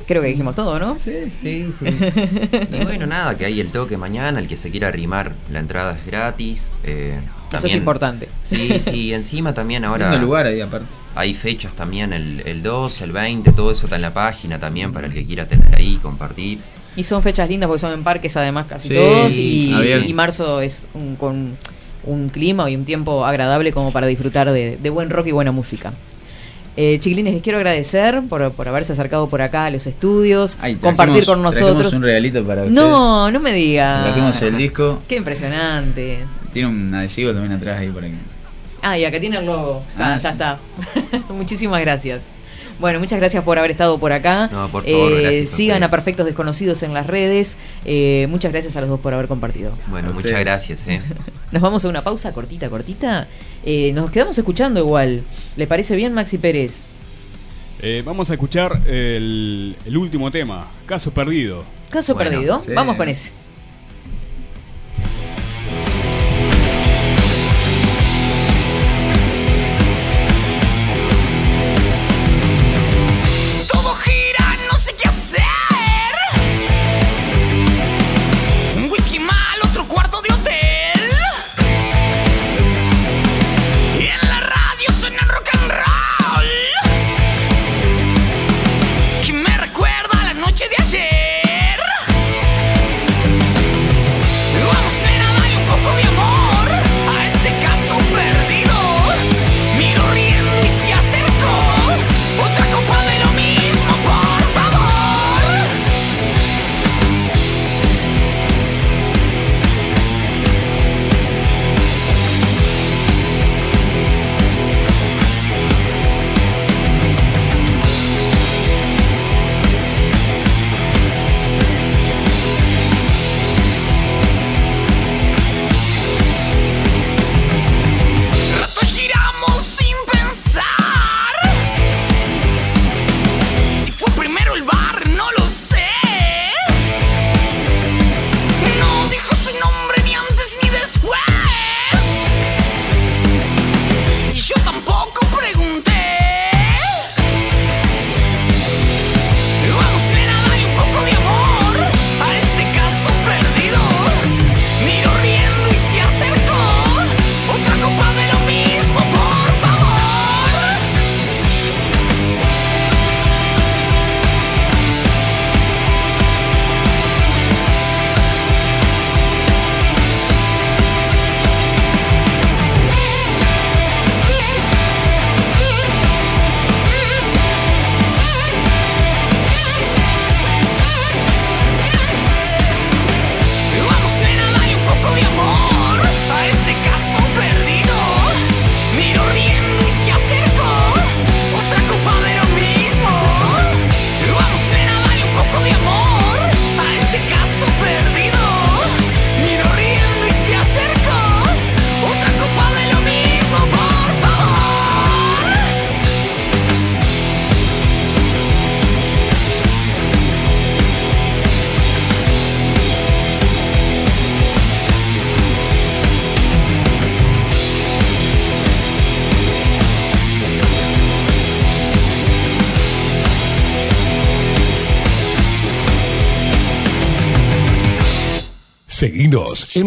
Creo que dijimos todo, ¿no? Sí, Sí, sí. *laughs* y bueno, nada, que hay el toque mañana, el que se quiera arrimar, la entrada es gratis. eh, Eso es importante. Sí, sí, *laughs* encima también ahora... Lindo lugar ahí aparte. Hay fechas también, el, el 2, el 20, todo eso está en la página también para el que quiera tener ahí, compartir. Y son fechas lindas porque son en parques además casi Sí, todos sí, y, marzo es un, con un clima y un tiempo agradable como para disfrutar de, de buen rock y buena música. Eh, chiquilines, les quiero agradecer por, por haberse acercado por acá a los estudios, compartir con nosotros. un regalito para ustedes. No, no me digas. Trajimos el disco. Qué impresionante. Tiene un adhesivo también atrás ahí por ahí. Ah, y acá tiene el logo. Ah, Ah, ya sí. está. *laughs* Muchísimas gracias. Bueno, muchas gracias por haber estado por acá. No, por favor, Eh, gracias sigan a. Perfectos Desconocidos en las redes. Eh, muchas gracias a los dos por haber compartido. Bueno, A muchas ustedes. gracias, eh. *laughs* Nos vamos a una pausa cortita, cortita. Eh, nos quedamos escuchando igual. ¿Le parece bien, Maxi Pérez? Eh, vamos a escuchar el, el último tema, Caso Perdido. Caso Bueno, perdido. sí. Vamos con ese.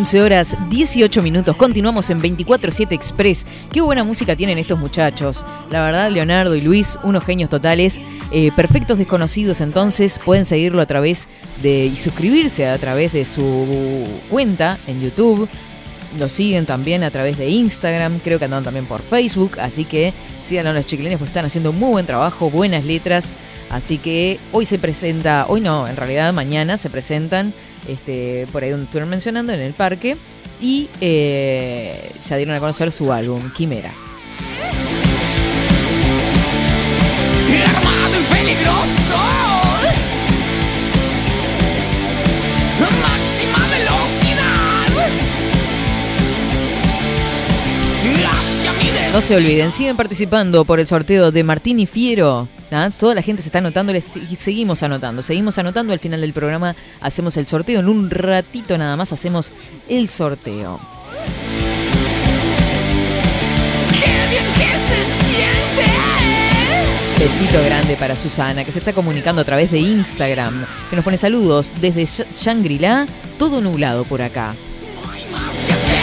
11 horas 18 minutos. Continuamos en 24-7 Express. Qué buena música tienen estos muchachos. La verdad, Leonardo y Luis, unos genios totales. Eh, perfectos desconocidos, entonces pueden seguirlo a través de y suscribirse a través de su cuenta en YouTube. Lo siguen también a través de Instagram, creo que andan también por Facebook, así que síganlo a los chiquilines porque están haciendo muy buen trabajo, buenas letras. Así que hoy se presenta, hoy no, en realidad mañana se presentan, este, por ahí donde estuvieron mencionando, en el parque, y eh, ya dieron a conocer su álbum, Quimera. Máxima velocidad. No se olviden, siguen participando por el sorteo de Martín y Fiero. ¿Ah? Toda la gente se está anotando y seguimos anotando, seguimos anotando. Al final del programa hacemos el sorteo. En un ratito nada más hacemos el sorteo. Besito grande para Susana, que se está comunicando a través de Instagram, que nos pone saludos desde Sh- Shangri-La, todo nublado por acá. Más que hacer.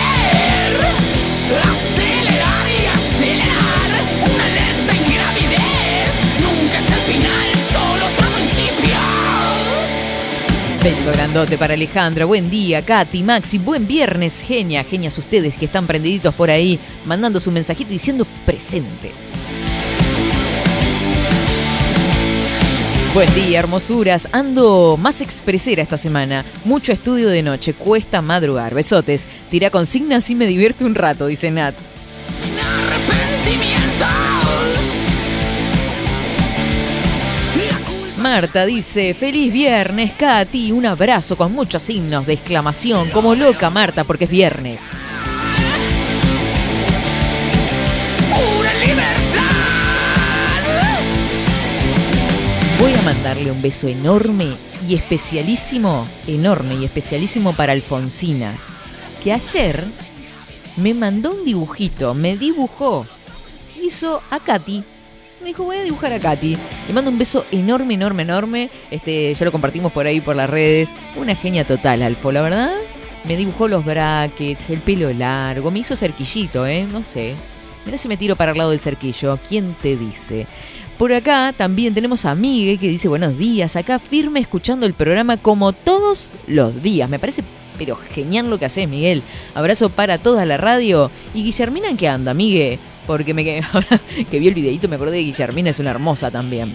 Acelerar y acelerar. Una lenta Beso grandote para Alejandra, buen día, Katy, Maxi, buen viernes, genia, genias ustedes que están prendiditos por ahí, mandando su mensajito diciendo presente. Buen día, hermosuras. Ando más expresera esta semana. Mucho estudio de noche, cuesta madrugar. Besotes. Tira consignas y me divierte un rato, dice Nat. Marta dice, feliz viernes, Katy. Un abrazo con muchos signos de exclamación. Como loca, Marta, porque es viernes. Voy a mandarle un beso enorme y especialísimo, enorme y especialísimo para Alfonsina, que ayer me mandó un dibujito, me dibujó, hizo a Katy. Me dijo, voy a dibujar a Katy. Le mando un beso enorme, enorme, enorme. Este, ya lo compartimos por ahí por las redes. Una genia total, Alfo, la verdad. Me dibujó los brackets, el pelo largo, me hizo cerquillito, ¿eh? No sé. Mira si me tiro para el lado del cerquillo. ¿Quién te dice? Por acá también tenemos a Miguel que dice buenos días. Acá firme escuchando el programa como todos los días. Me parece pero genial lo que haces, Miguel. Abrazo para toda la radio. ¿Y Guillermina en qué anda, Miguel? Porque me *laughs* ahora que vi el videito me acordé de Guillermina, es una hermosa también.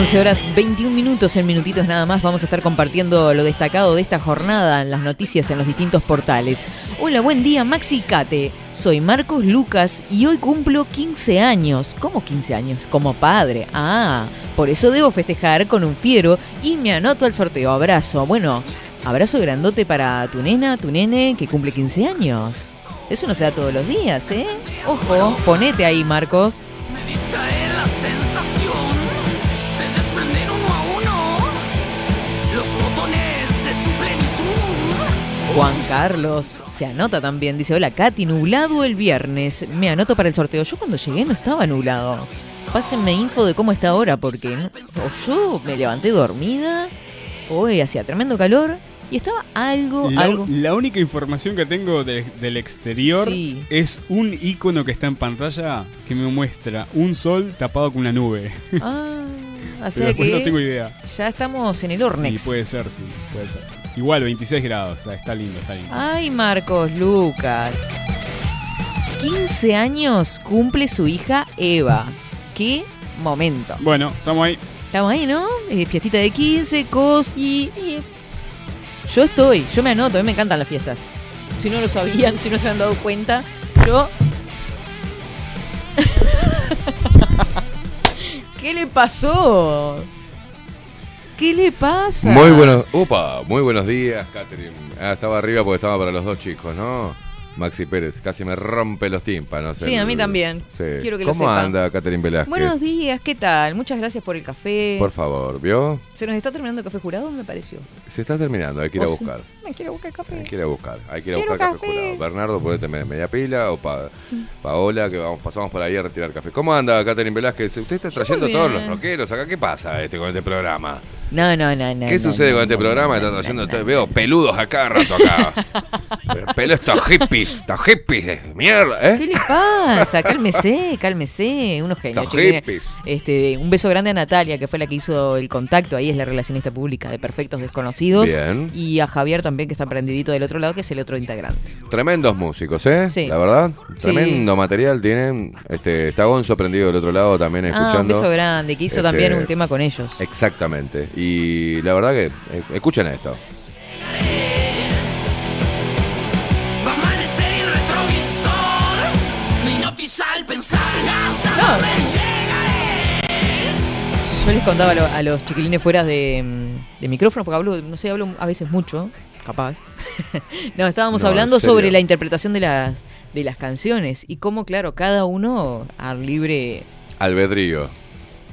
11 horas 21 minutos en minutitos nada más vamos a estar compartiendo lo destacado de esta jornada en las noticias en los distintos portales. Hola, buen día Maxi y Kate. Soy Marcos Lucas y hoy cumplo 15 años. ¿Cómo 15 años? Como padre. Ah, por eso debo festejar con un fiero y me anoto al sorteo. Abrazo. Bueno, abrazo grandote para tu nena, tu nene que cumple 15 años. Eso no se da todos los días, ¿eh? Ojo, ponete ahí, Marcos. Me Juan Carlos se anota también. Dice, hola Katy, nublado el viernes. Me anoto para el sorteo. Yo cuando llegué no estaba nublado. Pásenme info de cómo está ahora porque o yo me levanté dormida, hoy hacía tremendo calor Y estaba algo, La, algo. la única información que tengo de- del exterior Sí. es un icono que está en pantalla que me muestra un sol tapado con una nube. Ah, o *laughs* sea que no tengo idea. ya estamos en el Y Ornex. puede ser, sí, puede ser. sí. Igual, 26 grados, sea, está lindo, está lindo. Ay, Marcos Lucas. 15 años cumple su hija Eva. Qué momento. Bueno, estamos ahí. Estamos ahí, ¿no? Eh, fiestita de 15, cosi. Yo estoy, yo me anoto, a mí me encantan las fiestas. Si no lo sabían, si no se habían dado cuenta, yo. *laughs* ¿Qué le pasó? ¿Qué le pasa? Muy buenos, upa, muy buenos días, Catherine. Ah, estaba arriba porque estaba para los dos chicos, ¿no? Maxi Pérez, casi me rompe los tímpanos. Sí, a mí también. Sí. Quiero que lo ¿Cómo sepa. anda, Catherine Velázquez? Buenos días, ¿qué tal? Muchas gracias por el café. Por favor, ¿vio? ¿Se nos está terminando el café jurado? Me pareció. Se está terminando, hay que ir a buscar. Me quiero buscar café. Hay que ir a buscar, hay que ir a buscar café, café. jurado. Bernardo, ponete me- media pila o pa- Paola, que vamos, pasamos por ahí a retirar café. ¿Cómo anda, Catherine Velázquez? Usted está trayendo todos los rockeros acá. ¿Qué pasa este con este programa? No, no, no, no. ¿Qué no, sucede no, con este programa? no, Está no, trayendo, no, no. veo peludos a cada rato acá. *laughs* Pelo estos hippies, estos hippies de mierda, ¿Qué ¿eh? le pasa? Cálmese, cálmese. Unos genios. Estos hippies. Este, un beso grande a Natalia, que fue la que hizo el contacto. Ahí es la relacionista pública de Perfectos Desconocidos. Bien. Y a Javier también, que está prendidito del otro lado, que es el otro integrante. Tremendos músicos, ¿eh? Sí. La verdad, Sí. tremendo material tienen. Este, está Gonzo prendido del otro lado también escuchando. Ah, un beso grande, que hizo Este, también un tema con ellos. Exactamente. Y la verdad que, eh, escuchen esto. No al. Yo les contaba a, lo- a los chiquilines fuera de, mm, de micrófono, porque hablo, no sé, hablo a veces mucho, capaz. *laughs* no, estábamos No, ¿en hablando sobre la interpretación de las, de las canciones y cómo, claro, cada uno a libre Albedrío.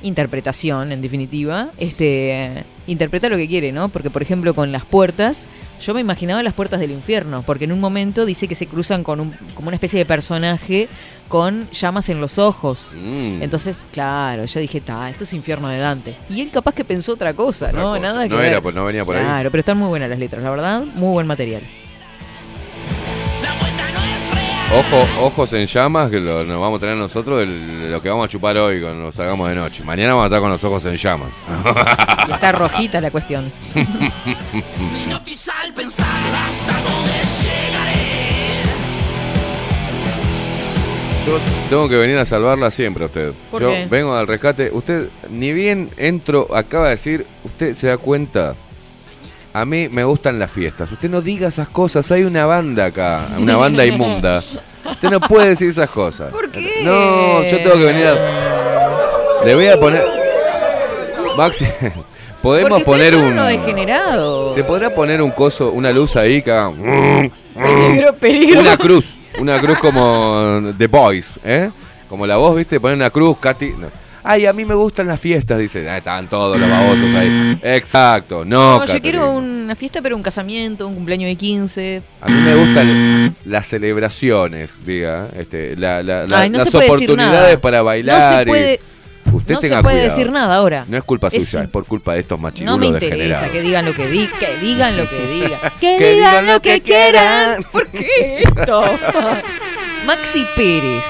Interpretación, en definitiva, este interpreta lo que quiere, ¿no? Porque, por ejemplo, con las puertas, yo me imaginaba las puertas del infierno, porque en un momento dice que se cruzan con un, como una especie de personaje con llamas en los ojos. Mm. Entonces, claro, yo dije, ta, esto es infierno de Dante. Y él capaz que pensó otra cosa, Otra ¿no? cosa. Nada que No ver. era, pues, no venía por ahí. Claro, pero están muy buenas las letras, la verdad, muy buen material. Ojo, ojos en llamas, que lo, nos vamos a tener nosotros de lo que vamos a chupar hoy cuando nos salgamos de noche. Mañana vamos a estar con los ojos en llamas. Y está rojita la cuestión. Yo tengo que venir a salvarla siempre a usted. ¿Por Yo qué? vengo al rescate. Usted, ni bien entro, acaba de decir, usted se da cuenta. A mí me gustan las fiestas. Usted no diga esas cosas. Hay una banda acá, una banda inmunda. Usted no puede decir esas cosas. ¿Por qué? No, yo tengo que venir a. Le voy a poner. Maxi, *laughs* podemos Porque poner un. unos degenerados. ¿Se podrá poner un coso, una luz ahí que haga- Peligro, peligro. Una cruz, una cruz como The Boys, ¿eh? Como la voz, ¿viste? Poner una cruz, Katy. no. Ay, a mí me gustan las fiestas, dice. Ah, estaban todos los babosos ahí. Exacto, no, No, yo quiero una fiesta, pero un casamiento, un cumpleaños de 15. A mí me gustan las celebraciones, diga, este, la- la- la- Ay, no las oportunidades para No bailar. se puede, y usted no se tenga puede cuidado. decir nada ahora. No es culpa Es suya, un- es por culpa de estos machirulos No me interesa que digan lo que digan, que digan lo que digan. *laughs* Que, Que digan lo que quieran. ¿Por qué esto? *laughs* Maxi Pérez.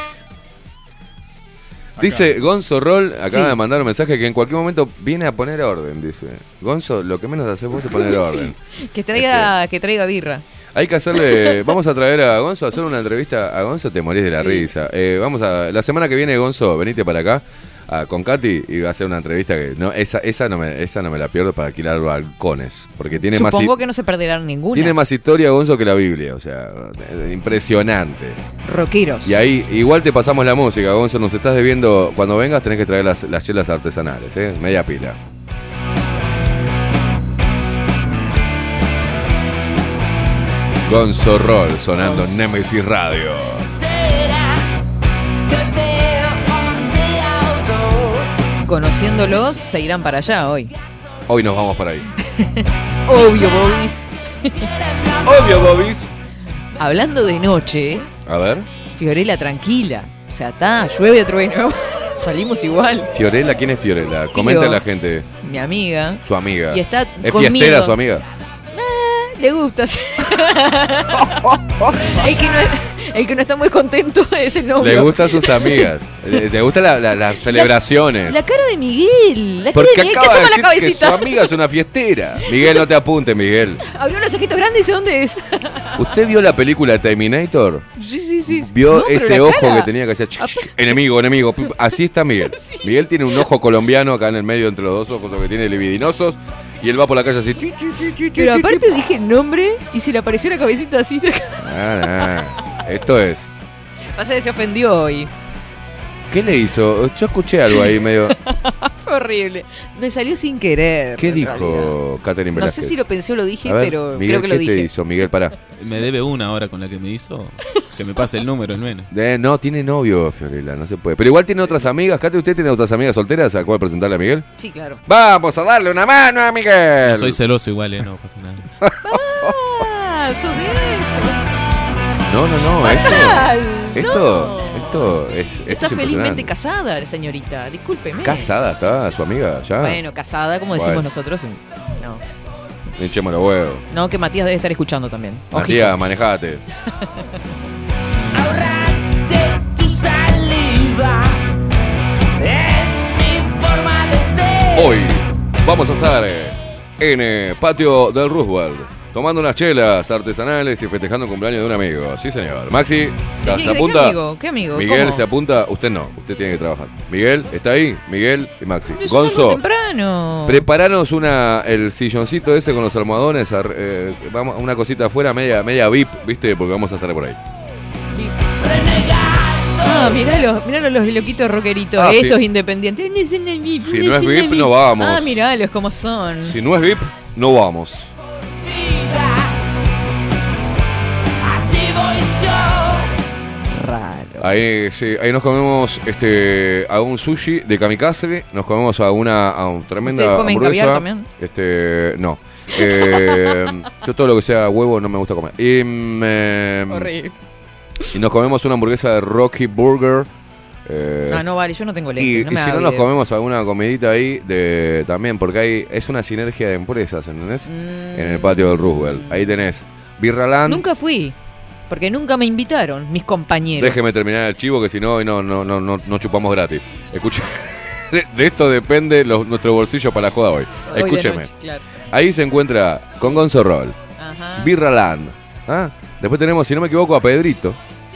Dice Gonzo Roll, acaba Sí. de mandar un mensaje que en cualquier momento viene a poner orden, dice. Gonzo, lo que menos haces vos es poner *laughs* orden. Que traiga, Este. que traiga birra. Hay que hacerle, *laughs* vamos a traer a Gonzo a hacer una entrevista a Gonzo, te morís de la Sí. risa. Eh, vamos a, la semana que viene Gonzo, venite para acá a- con Katy y va a hacer una entrevista que no, esa, esa no me, esa no me la pierdo para alquilar balcones, porque tiene más, Supongo que no se perderán ninguna. tiene más historia Gonzo que la Biblia, o sea, eh, impresionante. Rockeros. Y ahí igual te pasamos la música, Gonzo, nos estás debiendo, cuando vengas tenés que traer las, las chelas artesanales, ¿eh? media pila. Gonzo Roll sonando en Nemesis Radio. Conociéndolos, se irán para allá hoy. Hoy nos vamos por ahí. *laughs* Obvio, Bobis. *laughs* Obvio, Bobis. Hablando de noche, A ver. Fiorella tranquila. O sea, está, llueve trueno. *laughs* Salimos igual. Fiorella, ¿quién es Fiorella? Comenta a la gente. Mi amiga. Su amiga. Y está ¿Es conmigo. fiestera su amiga? Le gusta. el, que no, el que no está muy contento *laughs* es el novio. Le gustan sus amigas. Le, le gustan la- la- las celebraciones. La cara de Miguel. La cara Porque de Miguel que acaba de asoma la decir que su cabecita. amiga es una fiestera. *laughs* Miguel, no te apunte, Miguel. Abrió unos ojitos grandes y dice dónde es. *laughs* ¿Usted vio la película Terminator? sí, sí, sí. ¿Vio No, ese ojo cara. que tenía que hacer? enemigo, enemigo. Así está Miguel. Miguel tiene un ojo colombiano acá en el medio entre los dos ojos que tiene libidinosos. Y él va por la calle así. Pero aparte dije el nombre y se le apareció la cabecita así. Ah, nah. Esto es. Pasa que se ofendió hoy. ¿Qué le hizo? Yo escuché algo ahí medio. *laughs* Fue horrible. Me salió sin querer. ¿Qué dijo Catherine No sé Velázquez? si lo pensé o lo dije, A ver, pero Miguel, creo que lo ¿qué dije. te hizo, Miguel? Pará. Me debe una hora con la que me hizo. Que me pase el número, al menos. Eh, no, tiene novio, Fiorella, no se puede. Pero igual tiene otras amigas. Cate, ¿usted tiene otras amigas solteras a cuál presentarle a Miguel? Sí, claro. Vamos a darle una mano a Miguel. No soy celoso igual, eh, no pasa nada. *laughs* Ah, sos de eso. No, no, no. Esto, Fatal. esto, esto es. Esto Está es felizmente casada la señorita, discúlpeme. Casada está su amiga ya. Bueno, casada, como decimos Bueno. nosotros. No. Hinchemos los huevos. No, que Matías debe estar escuchando también. Ojito. Matías, manejate. Tu saliva es mi forma de ser. Hoy vamos a estar en el patio del Roosevelt. Tomando unas chelas artesanales y festejando el cumpleaños de un amigo. Sí, señor. Maxi, ¿ya ¿Qué- ¿se qué- apunta? qué amigo? ¿Qué amigo? Miguel ¿Cómo? se apunta. Usted no, usted tiene que trabajar. Miguel, ¿está ahí? Miguel y Maxi. Salgo Gonzo, temprano. preparanos una, el silloncito ese con los almohadones. eh, vamos, una cosita afuera, media, media VIP, ¿viste? Porque vamos a estar por ahí. Ah, miralo, miralo los loquitos rockeritos. Ah, sí. estos independientes. Si no es VIP, no vamos. Ah, miralos cómo son. Si no es VIP, no vamos. Raro. Ahí, sí, ahí nos comemos este a un sushi de kamikaze, nos comemos a una a un tremenda ¿Ustedes comen hamburguesa. caviar también? Este, no. Eh, yo todo lo que sea huevo no me gusta comer. Y, mm, Horrible. y nos comemos una hamburguesa de Rocky Burger. eh, Ah, no vale, yo no tengo y, lentes. no y me si haga no nos video. comemos alguna comidita ahí de también porque hay es una sinergia de empresas, ¿entendés? En el patio del Roosevelt. Ahí tenés Birraland. Nunca fui. Porque nunca me invitaron mis compañeros. Déjeme terminar el chivo que si no, hoy no, no, no, no, chupamos gratis. Escuche, *laughs* de, de esto depende los, nuestro bolsillo para la joda hoy. Escúcheme. noche, claro. Ahí se encuentra con Gonzo Roll, Ajá. Birra Land. ¿ah? Después tenemos, si no me equivoco, a Pedrito,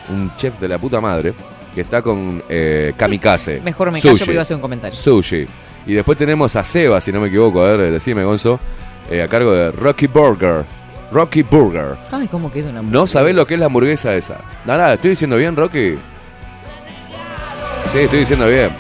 un chef de la puta madre, que está con eh, Kamikaze. Mejor me callo Sushi. porque iba a hacer un comentario. Sushi. Y después tenemos a Seba, si no me equivoco, a ver, decime Gonzo, eh, a cargo de Rocky Burger. Rocky Burger. Ay, cómo queda una No sabés lo que es la hamburguesa esa. Nada, nada, estoy diciendo bien, Rocky. Sí, estoy diciendo bien.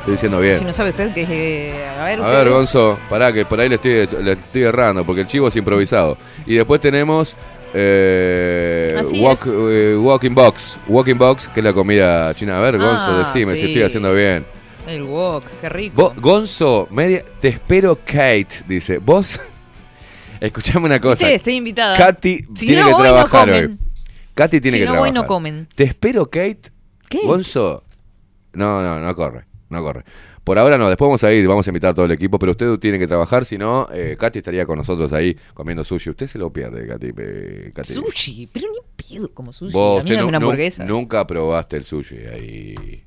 Estoy diciendo bien. Si no sabe usted que es. eh, a ver, A usted- ver, Gonzo, pará, que por ahí le estoy, le estoy errando, porque el chivo es improvisado. Y después tenemos eh, Así walk- eh, Walking Box. Walking Box, que es la comida china. A ver, Gonzo, Ah, decime si sí. estoy haciendo bien. El wok, qué rico. Gonzo, media, te espero, Kate, dice. Vos, escuchame una cosa. Sí, estoy invitada. Katy Si tiene no que voy, no trabajar hoy. Katy tiene Si que no trabajar. voy, no comen. Te espero, Kate. ¿Qué? Gonzo. No, no, no corre. No corre. Por ahora no, después vamos a ir, vamos a invitar a todo el equipo, pero usted tiene que trabajar, si no, eh, Katy estaría con nosotros ahí comiendo sushi. Usted se lo pierde, Katy. eh, Katy. Sushi, pero ni pido como sushi. Vos, a mí usted dame nu- una hamburguesa. nunca probaste el sushi ahí.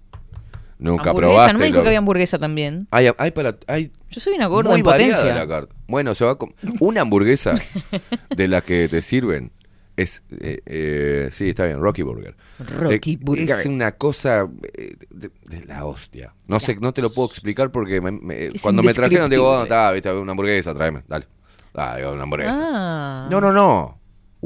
Nunca probaste. no me dijo lo- que había hamburguesa también. Hay, hay para, hay Yo soy una gorda muy en potencia. la carta. Bueno, se va a una hamburguesa *laughs* de la que te sirven es eh, eh, sí, está bien, Rocky Burger. Rocky Te- Burger. Es una cosa eh, de, de la hostia. No sé, no te lo puedo explicar porque me- me- cuando me trajeron digo, oh, está, viste, una hamburguesa, tráeme, dale. Ah, digo, una hamburguesa. Ah, No, no, no.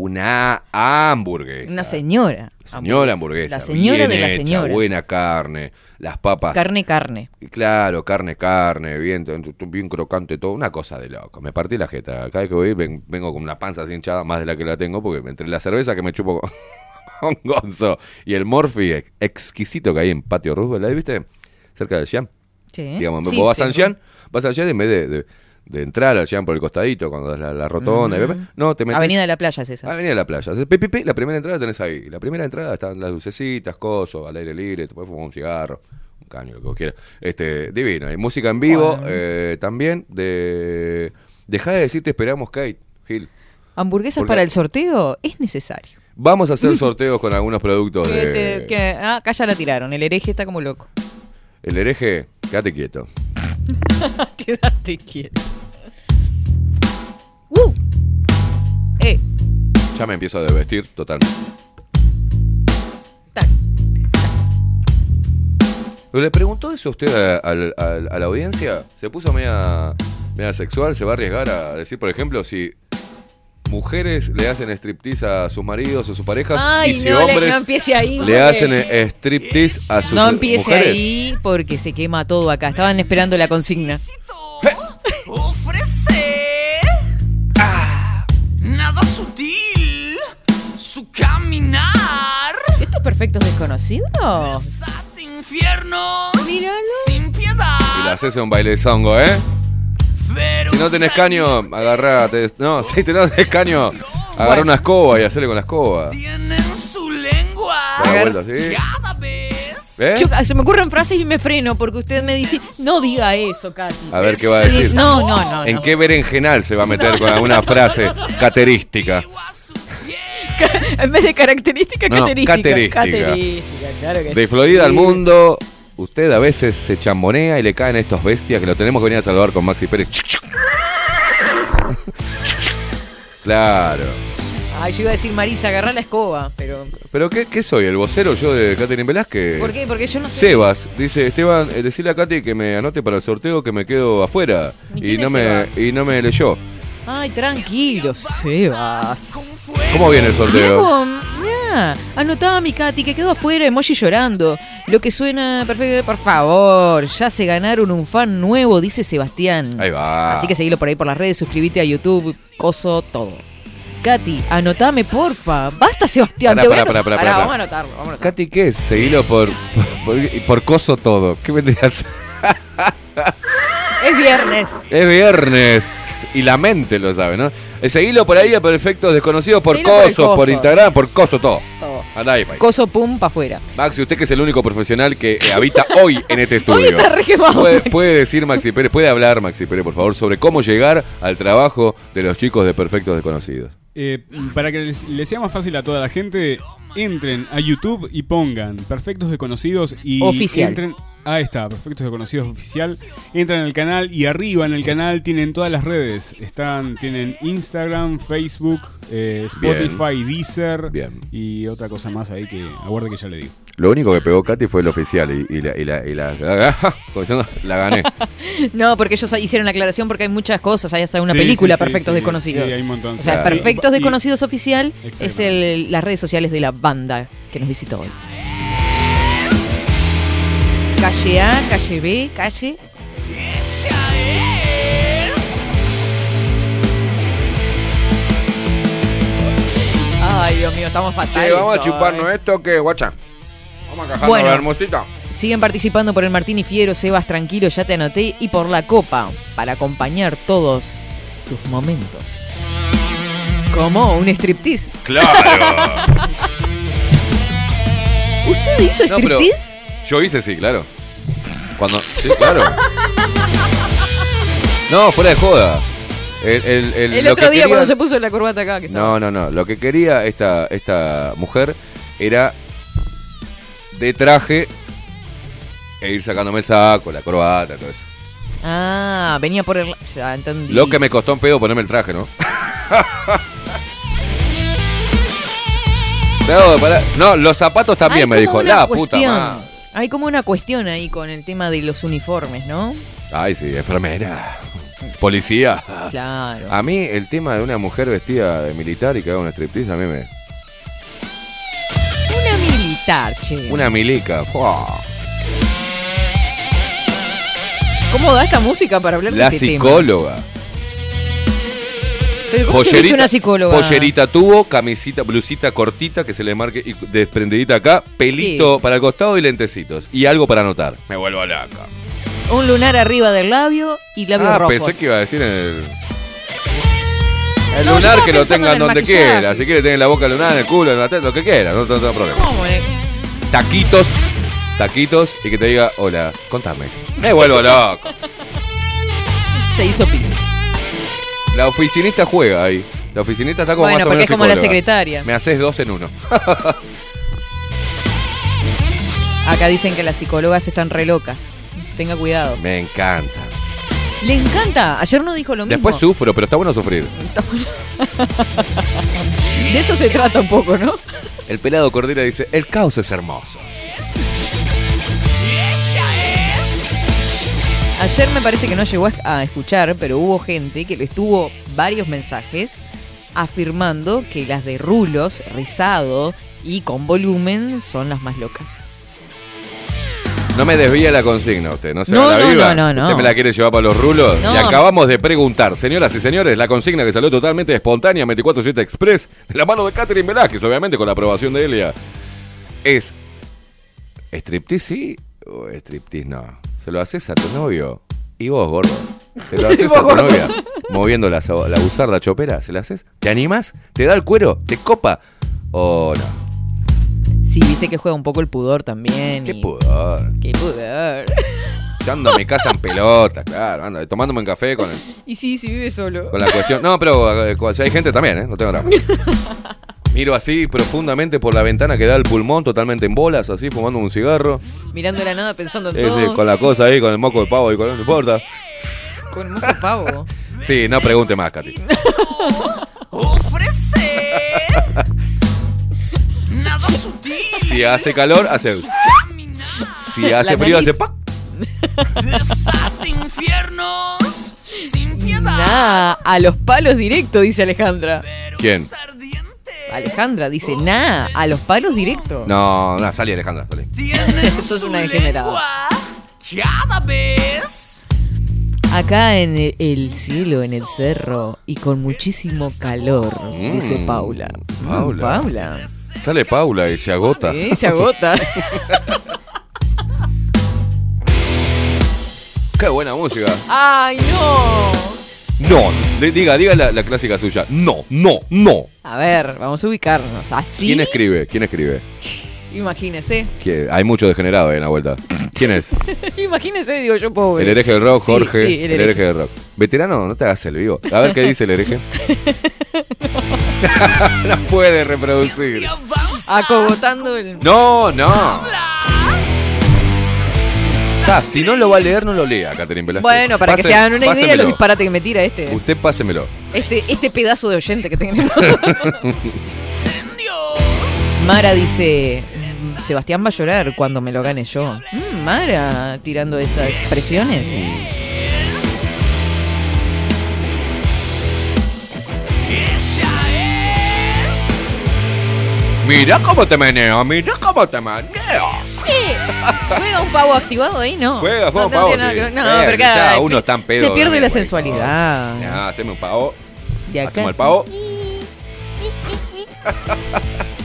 Una hamburguesa. una señora. Señora hamburguesa. La señora bien de las hecha, señoras. Buena carne, las papas. Carne, carne. Claro, carne, carne, bien, bien crocante todo, una cosa de loco. Me partí la jeta. Cada vez que voy ven- vengo con una panza así hinchada, más de la que la tengo, porque entre la cerveza que me chupo con, *laughs* con Gonzo y el Morphy ex- exquisito que hay en Patio Roosevelt, ¿ahí viste? Cerca del Jean. Sí. Digamos, Sí, vos vas sí, al Jean, vas Jean y en vez de, de- de entrar al Jean por el costadito, cuando das la, la rotonda, y- Ujú. no, te metes... Avenida de la Playa es esa. Avenida de la Playa. La primera entrada tenés ahí. La primera entrada están las lucecitas, coso, al aire libre, te puedes fumar un cigarro, un caño, lo que vos quieras. Este, divino. Hay música en vivo Bueno. eh, también de... Dejá de decir te esperamos, Kate, Gil. hamburguesas para el sorteo, es necesario. Vamos a hacer *laughs* sorteos con algunos productos Que de. te- que- ah, acá ya la tiraron, el hereje está como loco. El hereje, quédate quieto. *laughs* Quédate quieto. Eh, Ya me empiezo a desvestir totalmente. ¿Le preguntó eso a usted a, al- a la audiencia? ¿Se puso media, media sexual? ¿Se va a arriesgar a decir, por ejemplo, si mujeres le hacen striptease a sus maridos o sus parejas Ay, y si no, le- hombres no empiece ahí, le porque- hacen striptease a sus no empiece mujeres? ahí porque se quema todo acá. Estaban esperando la consigna. Caminar. ¿Estos perfectos desconocidos? Infiernos Míralo. sin piedad. Y le haces un baile de zongo, ¿eh? *laughs* Si no tenés caño, agarrate. No, si te no tenés caño, agarra Bueno. una escoba y hacele con la escoba. Tienen su lengua. La vuelta, ¿sí? Cada vez. ¿Eh? Yo- ah, se me ocurren frases y me freno porque usted me dice, no diga eso, Katy. A ver qué va a Sí, decir. No, no, no. ¿En no. qué berenjenal se va a meter con alguna frase *laughs* caterística? *laughs* En vez de característica, No, caterística. caterística. Caterística, claro que De sí. Florida al mundo, usted a veces se chambonea y le caen estos bestias que lo tenemos que venir a saludar con Maxi Pérez. *laughs* Claro. Ay, yo iba a decir, Marisa, agarrá la escoba, pero... ¿Pero qué, qué soy? ¿El vocero yo de Catherine Velázquez? ¿Por qué? Porque yo no sé... Sebas, dice Esteban, eh, decirle a Katy que me anote para el sorteo que me quedo afuera. ¿Y Y no, me, y no me leyó. Ay, tranquilo, Sebas. ¿Cómo viene el sorteo? Mirá, anotaba mi Katy que quedó afuera, emoji llorando. Lo que suena perfecto, por favor, ya se ganaron un fan nuevo, dice Sebastián. Ahí va. Así que seguilo por ahí por las redes, suscríbete a YouTube, coso, todo. Katy, anotame, porfa. Basta, Sebastián. Pará, te voy a pará, pará, Pará, pará, Vamos a anotarlo, vamos a anotarlo. Katy, ¿qué es? Seguilo por, por, por coso todo. ¿Qué vendría a ser? Es viernes. Es viernes y la mente lo sabe, ¿no? Eh, Seguilo por ahí a Perfectos Desconocidos por Seguilo coso, por. Instagram, por coso todo. Todo. Andá ahí. Coso, pum, pa' afuera. Maxi, usted que es el único profesional que eh, habita hoy en este *laughs* estudio. Hoy está re quemado, puede, Maxi. puede decir Maxi Pérez, puede hablar Maxi Pérez, por favor, sobre cómo llegar al trabajo de los chicos de Perfectos Desconocidos. Eh, para que les, les sea más fácil a toda la gente, entren a YouTube y pongan Perfectos Desconocidos y Oficial. entren. Ahí está, Perfectos Desconocidos Oficial. Entran al canal y arriba en el canal tienen todas las redes. Están, tienen Instagram, Facebook, eh, Spotify, Deezer y otra cosa más ahí que aguarde que ya le digo. Lo único que pegó Katy fue el oficial y, y la, y la, y la- la *laughs* gané. No, porque ellos hicieron la aclaración porque hay muchas cosas. Hay hasta una Sí, película, sí, Perfectos sí, Desconocidos. sí, hay un montón, O sea, sí. Perfectos Y- Desconocidos Oficial es el- las redes sociales de la banda que nos visitó hoy. Calle A, calle B, calle. Ay, Dios mío, estamos fatales. Che, vamos a chuparnos esto que, guacha. Vamos a cajarnos Bueno. la hermosita. Siguen participando por el Martín y Fiero, Sebas, tranquilo, ya te anoté. Y por la copa, para acompañar todos tus momentos. Como un striptease. Claro. *laughs* ¿Usted hizo No, striptease? Yo hice sí, claro. Cuando. Sí, claro. No, fuera de joda. El, el- el- El lo otro que día quería- cuando se puso la corbata acá. Que estaba- No, no, no. Lo que quería esta, esta mujer era de traje e ir sacándome el saco, la corbata, todo eso. Ah, venía por el... Ya, entendí. Lo que me costó un pedo ponerme el traje, ¿no? *laughs* No, pará. No, los zapatos también Hay me como dijo. una La puta cuestión. madre. Hay como una cuestión ahí con el tema de los uniformes, ¿no? Ay, sí, enfermera. Policía. Claro. A mí el tema de una mujer vestida de militar y que haga un striptease a mí me... Una militar, che. Una milica. ¡fua! ¿Cómo da esta música para hablar La de este tema? psicóloga. Pero ¿cómo se viste una psicóloga? pollerita tubo, camisita, blusita cortita que se le marque y desprendidita acá, pelito para el costado y lentecitos. Y algo para anotar. Me vuelvo loca. Un lunar arriba del labio y labios Ah, rojos. pensé que iba a decir en el. El No, lunar que lo tengan donde maquillaje. quiera. Si quiere tener la boca lunar, en el culo, en la teta, lo que quiera, no, no tengo problema. ¿Cómo? eh? Taquitos, taquitos y que te diga, hola, contame. Me vuelvo loco. Se hizo pis. La oficinista juega ahí. La oficinista está como Bueno, más o porque menos es como la secretaria. Me haces dos en uno. *laughs* Acá dicen que las psicólogas están re locas. Tenga cuidado. Me encanta. Le encanta. Ayer no dijo lo mismo. Después sufro, pero está bueno sufrir. *laughs* De eso se trata un poco, ¿no? El pelado Cordera dice, el caos es hermoso. Ayer me parece que no llegó a- escuchar, pero hubo gente que le estuvo varios mensajes afirmando que las de rulos, rizado y con volumen son las más locas. No me desvía la consigna usted, no se No, la no, viva. no, no, no. ¿Usted me la quiere llevar para los rulos? No. Y acabamos de preguntar, señoras y señores, la consigna que salió totalmente espontánea, 247 Express, de la mano de Catherine Velázquez, obviamente con la aprobación de Elia, es ¿striptease sí o striptease no? ¿Se lo haces a tu novio? ¿Y vos, gordo? ¿Se lo *laughs* ¿Y haces a tu gordo? novia? Moviendo la, la buzarda chopera, ¿se la haces? ¿Te animas? ¿Te da el cuero? ¿Te copa? ¿O no? Sí, viste que juega un poco el pudor también. ¿Qué y- pudor? Qué pudor. *laughs* Yo ando a mi casa en pelota, claro, ando tomándome un café con, el- *laughs* Y sí, sí vive solo. con la cuestión. No, pero eh, si hay gente también, ¿eh? No tengo drama. Miro así profundamente por la ventana que da el pulmón, totalmente en bolas, así, fumando un cigarro. Mirando la nada pensando en Sí, todo. sí, con la cosa ahí, con el moco de pavo y con no importa. Con el moco de pavo. *laughs* Sí, no pregunte más, Katy. *laughs* Nada sutil. Si hace calor, hace. Si hace La frío, nariz. hace pa. Desate infiernos sin piedad. Nah, a los palos directo, dice Alejandra. ¿Quién? Alejandra dice, nah, a los palos directo. No, no, salí Alejandra, salí. *laughs* Eso es una degenerada. Cada vez. Acá en el, el cielo, en el cerro, y con muchísimo calor, dice Mm, Paula. Mm, Paula. Paula. Sale Paula y se agota. Sí, se agota. *laughs* Qué buena música. ¡Ay, no! No, le- diga, diga la, la clásica suya. No, no, no. A ver, vamos a ubicarnos. Así. ¿Quién escribe? ¿Quién escribe? Imagínese. Hay mucho degenerado ahí en la vuelta. ¿Quién es? *laughs* Imagínese, digo yo, pobre. El hereje del rock, Jorge. sí, el el, hereje. hereje. del rock. Veterano, no te hagas el vivo. A ver qué dice el hereje. *laughs* *laughs* no puede reproducir. Acogotando el. No, no. Está, si no lo va a leer, no lo lea, Catherine Velázquez. Bueno, para que se hagan una idea de los disparates que me tira este. Usted pásemelo. Este, este pedazo de oyente que tenemos. *laughs* Mara dice. "Mm, Sebastián va a llorar cuando me lo gane yo. Mm, Mara, tirando esas expresiones. Mira cómo te meneo, mira cómo te meneo. Sí. ¿Juega un pavo activado ahí? No. Juega, juega no, un pavo, No, sí. No, Eh, pero cada- uno está en pedo, Se pierde no, la güey. sensualidad. Ya, haceme un pavo. De acá Hacemos el pavo. *laughs*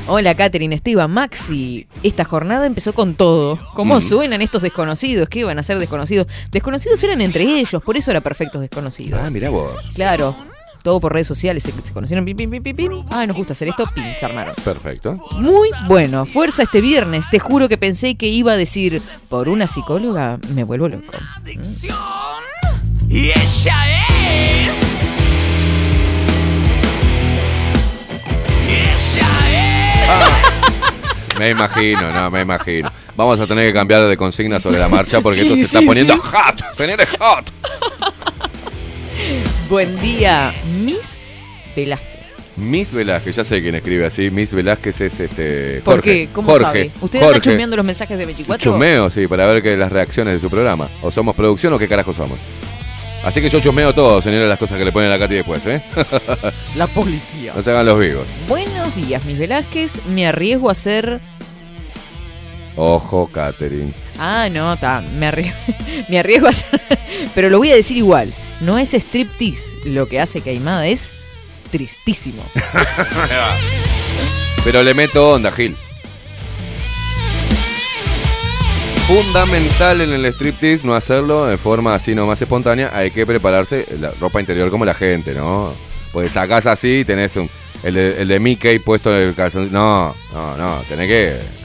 Hola, Catherine, Esteban, Maxi. Esta jornada empezó con todo. ¿Cómo Mm. suenan estos desconocidos? ¿Qué iban a ser desconocidos? Desconocidos eran entre ellos, por eso era perfectos desconocidos. Ah, mirá vos. Claro, todo por redes sociales, se, se conocieron, pim, pim, pim, pim, pim. Ah, nos gusta hacer esto, pim, se armaron. Perfecto. Muy bueno, fuerza este viernes. Te juro que pensé que iba a decir, por una psicóloga me vuelvo loco. Y ella es. Y ella es. Me imagino, no, me imagino. Vamos a tener que cambiar de consigna sobre la marcha porque Sí, esto se está poniendo sí. hot. Señores, hot. Buen día, Miss Velázquez. Miss Velázquez, ya sé quién escribe así. Miss Velázquez es este. ¿Por Jorge. qué? ¿Cómo Jorge. sabe? ¿Usted Jorge. anda chusmeando los mensajes de 24? Chusmeo, sí, para ver que las reacciones de su programa. O somos producción o qué carajo somos. Así que yo chusmeo todo, señores, las cosas que le ponen a Katy después, ¿eh? La policía. *laughs* no se hagan los vivos. Buenos días, Miss Velázquez. Me arriesgo a ser. Ojo, Katherine. Ah, no, está. Me arriesgo, *laughs* me arriesgo a ser. *laughs* Pero lo voy a decir igual. No es striptease. Lo que hace Caimada es tristísimo. *laughs* Pero le meto onda, Gil. Fundamental en el striptease no hacerlo de forma así nomás espontánea. Hay que prepararse la ropa interior como la gente, ¿no? Pues sacás así y tenés un, el, de, el de Mickey puesto en el calzón. No, no, no. Tenés que,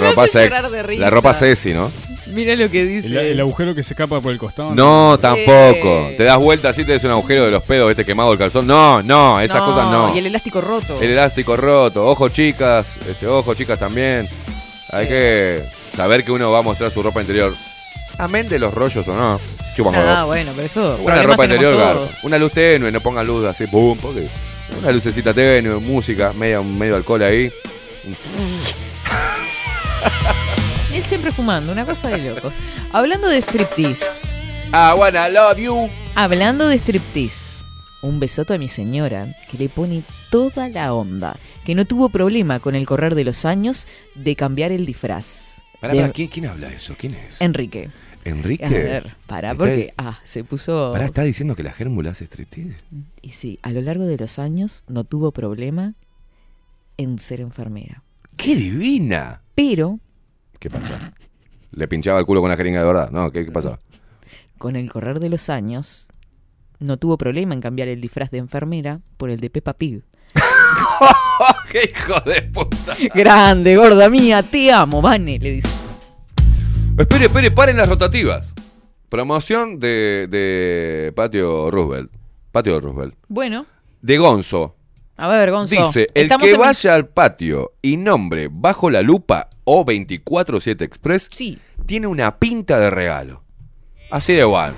ropa risa. La ropa sexy, ¿no? Mira lo que dice. El, el agujero que se escapa por el costado. No, tampoco. Te das vuelta así, te des un agujero de los pedos, este quemado el calzón. No, no, esas cosas no. Y el elástico roto. El elástico roto. Ojo, chicas. Este, ojo, chicas también. Hay que saber que uno va a mostrar su ropa interior. Amén de los rollos o no. Chupa un Ah, bueno, pero eso. Una ropa interior, claro. Una luz tenue, no pongan luz así, pum, porque una lucecita tenue, música, medio, medio alcohol ahí. Él siempre fumando, una cosa de locos. Hablando de striptease. I wanna love you. Hablando de striptease. Un besoto a mi señora, que le pone toda la onda, que no tuvo problema con el correr de los años de cambiar el disfraz. Pará, De- pará, ¿quién, quién habla eso? ¿Quién es? Enrique. Enrique. A ver, pará, Está- porque ah, se puso... Pará, ¿está diciendo que la gérmula hace striptease? Y sí, a lo largo de los años no tuvo problema en ser enfermera. ¡Qué divina! Pero ¿Qué pasa? Le pinchaba el culo con una jeringa de verdad. No, ¿qué, qué pasaba? con el correr de los años no tuvo problema en cambiar el disfraz de enfermera por el de Peppa Pig. *laughs* ¡Qué hijo de puta! Grande, gorda mía, te amo, Vane, le dice. Espere, espere, paren las rotativas. Promoción de, de Patio Roosevelt. Patio Roosevelt. Bueno, De Gonzo. A ver, Gonzo. Dice, el estamos que en- vaya al patio y nombre bajo la lupa o 24-7 Express Sí. tiene una pinta de regalo. Así de igual.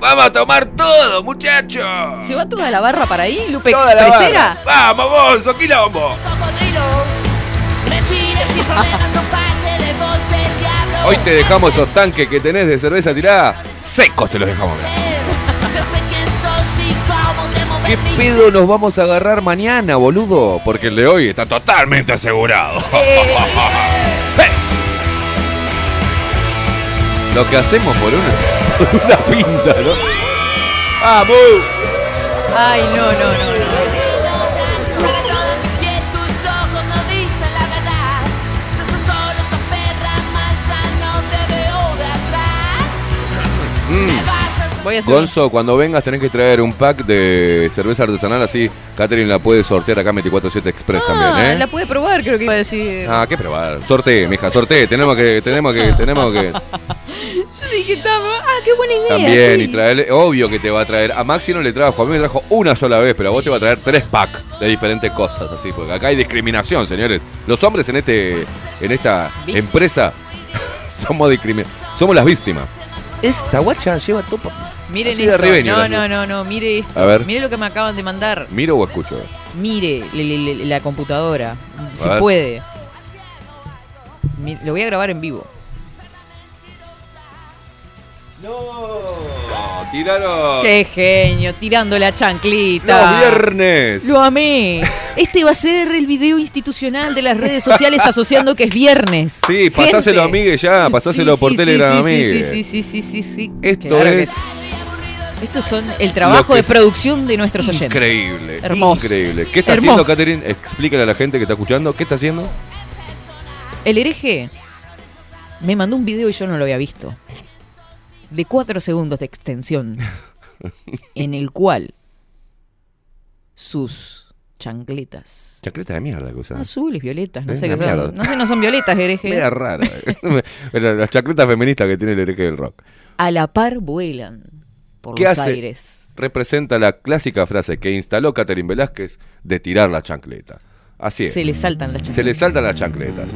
¡Vamos a tomar todo, muchachos! ¿Se va toda la barra para ahí, Lupe Toda Expresera? ¡Vamos, Gonzo, quilombo! Hoy te dejamos esos tanques que tenés de cerveza tirada. Secos te los dejamos. mirá. ¿Qué pedo nos vamos a agarrar mañana, boludo? Porque el de hoy está totalmente asegurado. *laughs* ¡Eh! Lo que hacemos por una, *laughs* una pinta, ¿no? ¡Vamos! Ay, no, no, no, no. Voy a hacer un- Gonzo, cuando vengas tenés que traer un pack de cerveza artesanal así. Catherine la puede sortear acá 24-7 Express Ah, también, ¿eh? la puede probar, creo que iba a decir. Ah, qué probar. Sortee, mija, sortee. Tenemos que, tenemos que, tenemos que. *laughs* Yo dije, ah, qué buena idea. También, sí. y traerle, obvio que te va a traer. A Maxi no le trajo, a mí me trajo una sola vez, pero a vos te va a traer tres packs de diferentes cosas, así, porque acá hay discriminación, señores. Los hombres en este, en esta ¿Viste? empresa *laughs* somos discriminados. Somos las víctimas. Esta guacha lleva topa. Miren Así esto. ribeño, no, no, no, no, mire esto. A ver. Mire lo que me acaban de mandar. ¿Miro o escucho? Mire le- le- le- la computadora. Si ver. puede. Mi- Lo voy a grabar en vivo. No, tiraron. Qué genio, tirando la chanclita. Los viernes. Lo amé. Este va a ser el video institucional de las redes sociales asociando que es viernes. Sí, pasáselo a. Migue ya, pasáselo Sí, por sí, Telegram sí, a sí, Migue. Sí, sí, sí, sí, sí, sí. Esto Claro es. Estos son el trabajo de producción de nuestros oyentes. increíble. Hermoso. Increíble. ¿Qué está Hermoso. haciendo, Catherine? Explícale a la gente que está escuchando. ¿Qué está haciendo? El hereje me mandó un video y yo no lo había visto. De cuatro segundos de extensión. *laughs* en el cual sus chancletas Chacleta de mierda que usa. azules, violetas, no Es sé qué son. No sé, no son violetas, hereje. Media rara. *laughs* Las chacletas feministas que tiene el hereje del rock. A la par vuelan por ¿Qué los hace? aires. Representa la clásica frase que instaló Catherine Velázquez de tirar la chancleta. Así es. Se le saltan las chancletas. Se le saltan las chancletas.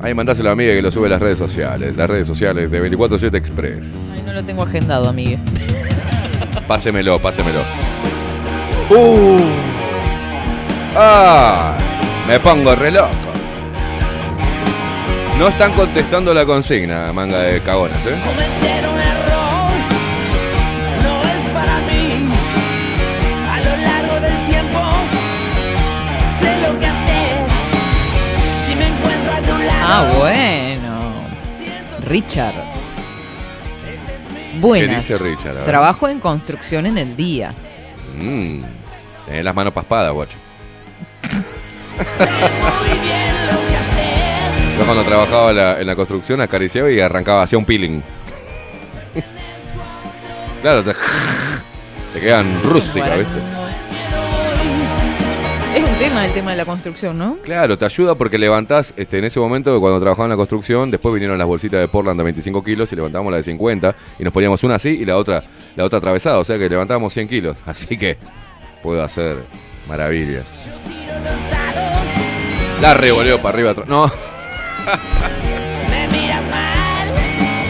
Ahí mandáselo a amiga que lo sube a las redes sociales. Las redes sociales de 24-7 Express. Ay, no lo tengo agendado, amigo. *laughs* Pásemelo, pásemelo. ¡Uh! ¡Ah! Me pongo re loco. No están contestando la consigna, manga de cagones, ¿eh? Ah, bueno. Richard. Buenas. ¿Qué dice Richard? A ver. Trabajo en construcción en el día. Mmm. Tenés las manos paspadas, guacho. Yo cuando trabajaba en la, en la construcción acariciaba y arrancaba, hacía un peeling. claro, te, te quedan rústicas, ¿viste? Tema el tema de la construcción, ¿no? Claro, te ayuda porque levantás, este, en ese momento cuando trabajaba en la construcción, después vinieron las bolsitas de Portland de 25 kilos y levantábamos la de 50 y nos poníamos una así y la otra, la otra atravesada, o sea que levantábamos 100 kilos. *laughs* Así que puedo hacer maravillas. La revoleo para arriba atrás. No. *laughs*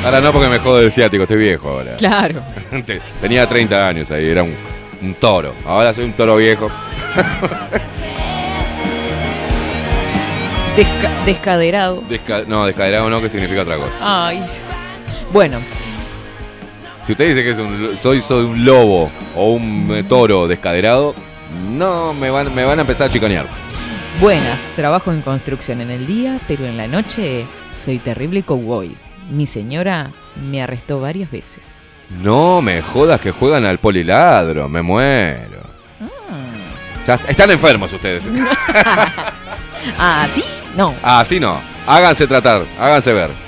Ahora no porque me jode el ciático, estoy viejo ahora. Claro. *laughs* Tenía 30 años ahí, era un, un toro. Ahora soy un toro viejo. *laughs* Desca- descaderado. Desca- no, descaderado no, que significa otra cosa. Ay. Bueno, Si usted dice que es un, soy, soy un lobo o un eh, toro descaderado, no, me van, me van a empezar a chicanear. buenas. Trabajo en construcción en el día, pero en la noche soy terrible cowboy. Mi señora me arrestó varias veces. No me jodas que juegan al poliladro, me muero. Ya están enfermos ustedes. *laughs* Ah, ¿sí? No. Así no. Háganse tratar, háganse ver. *laughs*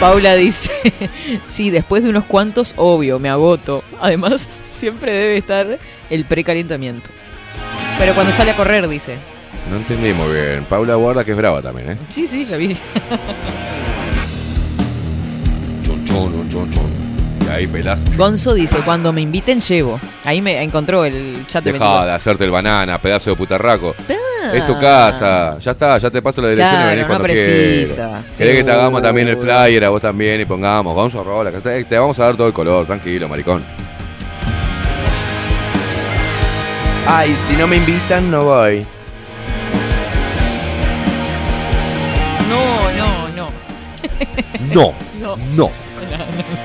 Paula dice, *laughs* sí, después de unos cuantos, obvio, me agoto. Además, siempre debe estar el precalentamiento. Pero cuando sale a correr, dice. No entendí muy bien. Paula guarda que es brava también, ¿eh? Sí, sí, ya vi. Chon, chon, chon. Y ahí pelás. Gonzo dice, cuando me inviten llevo. Ahí me encontró el chat de Dejá 24. de hacerte el banana, pedazo de putarraco. Ah. Es tu casa, ya está, ya te paso la dirección Claro, y venís no cuando precisa, quieras. Querés que te hagamos también el flyer, a vos también, y pongamos, Gonzo Rola, te vamos a dar todo el color, tranquilo, maricón. Ay, si no me invitan, no voy. No, no, no. No, *laughs* No.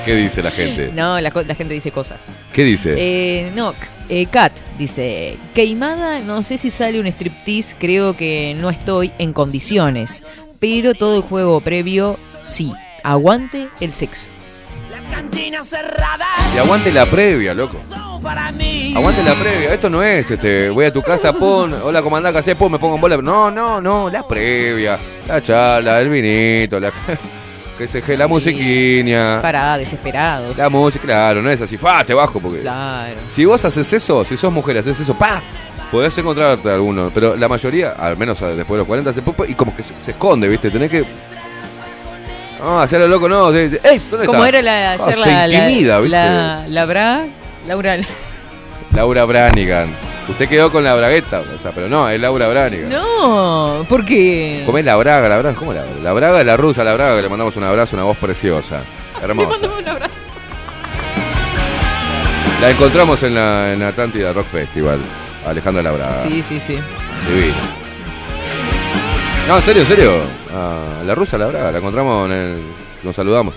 ¿Qué dice la gente? *laughs* No, la, gente dice cosas. ¿Qué dice? Eh, no, eh, Kat dice, Queimada, no sé si sale un striptease, creo que no estoy en condiciones, pero todo el juego previo, sí, aguante el sexo. Y aguante la previa, loco. Aguante la previa. Esto no es, este, voy a tu casa, pon, hola, comandante. Pum, me pongo en bola. No, no, no, la previa. La charla, el vinito, la, *laughs* que se, la musiquiña. Para, desesperados. La música, claro, no es así, fa, te bajo porque. Claro. Si vos haces eso, si sos mujer, haces eso, pa, podés encontrarte alguno. Pero la mayoría, al menos después de los 40, se y como que se, se esconde, ¿viste? Tenés que. No, hacerlo loco, no. de- de- ¡Ey! ¿Dónde Como está? era la, Ah, ayer la, la, intimida, ¿viste? la, la Bra, Laura. Laura Branigan. Usted quedó con la bragueta, o sea, pero no, es Laura Branigan. No, porque... ¿Cómo es la braga, la braga? ¿Cómo la braga? La braga la rusa, la braga, que le mandamos un abrazo, una voz preciosa. Hermosa. un abrazo. La encontramos en la, en Atlántida Rock Festival. Alejandra la braga. Sí, sí, sí. Divina. No, en serio, en serio. Ah, la rusa, la braga, la encontramos en el. Nos saludamos.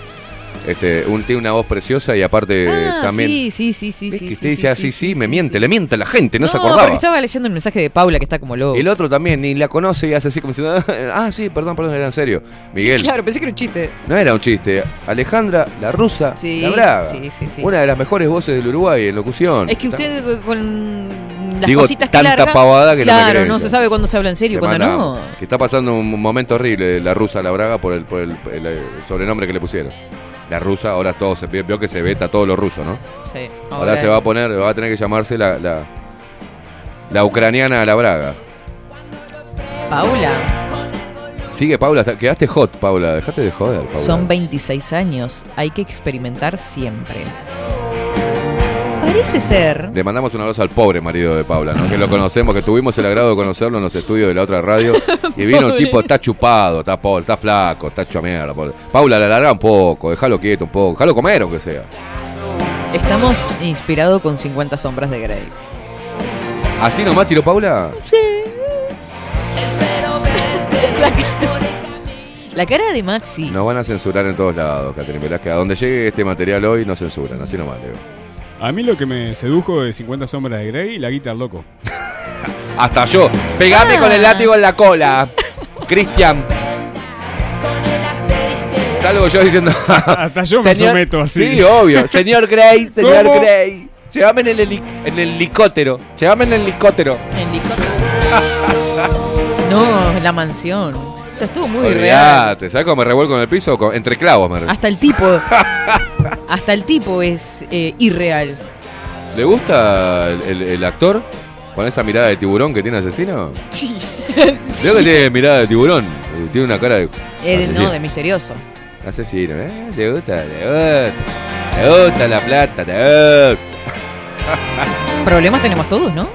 Este, un, tiene una voz preciosa y aparte Ah, también. sí, sí, sí, sí, sí. que sí, usted dice sí, así, sí, sí, me miente, le miente a la gente, no, se acordaba. porque estaba leyendo el mensaje de Paula que está como loco. El otro también, ni la conoce y hace así como diciendo, *laughs* ah, sí, perdón, perdón, era en serio. Miguel. Claro, pensé que era un chiste. No era un chiste. Alejandra, la rusa, la braga. sí, sí, sí. Una de las mejores voces del Uruguay en locución. Es que usted eh, con las Digo, cositas que tanta larga, pavada que no Claro, cree no, se sabe cuándo se habla en serio cuándo no. Que está pasando un momento horrible la rusa, la braga, por el, por el, el- el sobrenombre que le pusieron. La rusa, ahora todo se vio que se veta todo lo ruso, ¿no? Sí. Ahora, se va a poner, va a tener que llamarse la, la, la ucraniana a la braga. Paula, Sigue Paula, quedaste hot, Paula, dejate de joder, Paula. son 26 años, hay que experimentar siempre. Parece ser... Le mandamos un abrazo al pobre marido de Paula, ¿no? que lo conocemos, que tuvimos el agrado de conocerlo en los estudios de la otra radio. *laughs* Y vino Pobre. tipo, está chupado, está pobre, está flaco, está hecho mierda. pobre. Paula, la larga un poco, déjalo quieto un poco, déjalo comer aunque sea. Estamos inspirados con 50 sombras de Grey. ¿Así nomás tiró Paula? La, ca- la cara de Maxi. Nos van a censurar en todos lados, Catherine Velázquez. A donde llegue este material hoy nos censuran, así nomás, Leo. A mí lo que me sedujo de 50 sombras de Grey, la guitarra loco. *laughs* Hasta yo. Pegame Ah. con el látigo en la cola. Cristian. Salgo yo diciendo. *laughs* Hasta yo me someto así. Sí, obvio. Señor Grey, señor ¿Cómo? Grey. Llévame en el, heli- en el helicóptero. Llévame en el helicóptero. No, la mansión. O sea, estuvo muy real. Olvídate. ¿Sabes cómo me revuelco en el piso? Con- entre clavos me Hasta el tipo. *laughs* Hasta el tipo es eh, irreal. ¿Le gusta el, el- el actor? ¿Con esa mirada de tiburón que tiene asesino? Sí. Creo *laughs* que tiene mirada de tiburón. eh, Tiene una cara de. Eh, no, de misterioso. Asesino, ¿eh? ¿Te gusta? ¿Te gusta? ¿Te gusta la plata? ¿Te gusta? *laughs* Problemas tenemos todos, ¿no?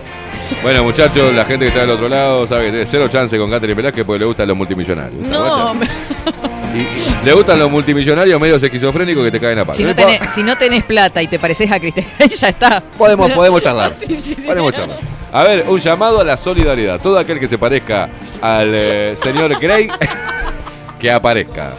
Bueno, muchachos, la gente que está del otro lado sabe que tiene cero chance con Catherine Velázquez porque le gustan los multimillonarios. ¿Está No, guacha? me- *laughs* Y le gustan los multimillonarios medios esquizofrénicos que te caen a palo. si, no tenés, si no tenés plata y te pareces a Cristian, ya está. Podemos, podemos charlar. Sí, sí, sí. Podemos charlar. A ver, un llamado a la solidaridad. Todo aquel que se parezca al eh, señor Grey, *laughs* que aparezca.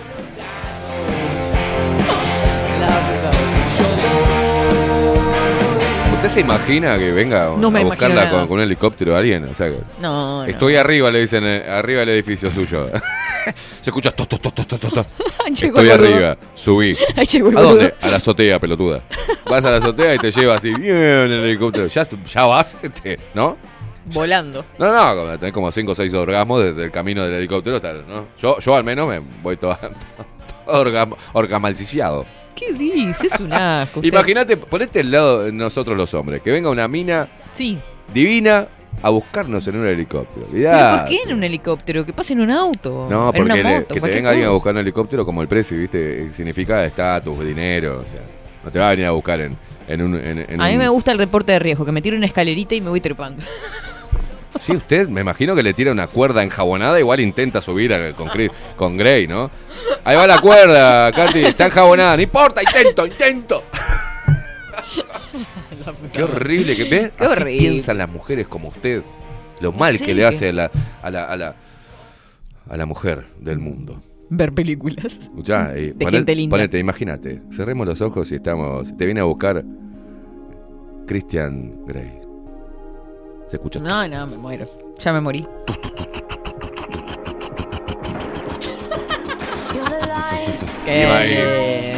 ¿Usted se imagina que venga No a buscarla con, con un helicóptero a alguien? O sea, que- No, no. Estoy arriba, le dicen, eh, arriba del edificio suyo. *laughs* *laughs* se escucha to, to, to, to, to, to, to. *laughs* Llegó Estoy arriba, subí. *laughs* ¿A dónde? A la azotea, pelotuda. Vas a la azotea y te lleva así, bien en el helicóptero. Ya, ya vas, este, ¿no? Volando. No, no, tenés como 5 o 6 orgasmos desde el camino del helicóptero. hasta- ¿no? Yo, yo al menos me voy todo, todo orgam- orgamalciciado. ¿Qué dices? Es un asco. Imagínate, ponete al lado de nosotros los hombres, que venga una mina Sí. divina a buscarnos en un helicóptero. ¿Pero por qué en un helicóptero? Que pase en un auto. No, en una porque le- moto, que te venga alguien a buscar en un helicóptero como el precio, ¿viste? Significa estatus, dinero, o sea, no te va a venir a buscar en, en un... en- en A mí me gusta el reporte de riesgo, que me tiro una escalerita y me voy trepando. *laughs* Sí, usted, me imagino que le tira una cuerda enjabonada, igual intenta subir a- con, con Grey, ¿no? Ahí va la cuerda, Katy, está enjabonada, no importa, intento, intento. Qué horrible que ve. Qué Así horrible. piensan las mujeres como usted. Lo mal que le qué. hace a la, a la, a la, a la mujer del mundo. Ver películas. Escuchá, eh, De poné- gente linda. ponete, imagínate, cerremos los ojos y estamos. Te viene a buscar Christian Grey. Se escucha. No, no, me muero. Ya me morí. *laughs* Ahí.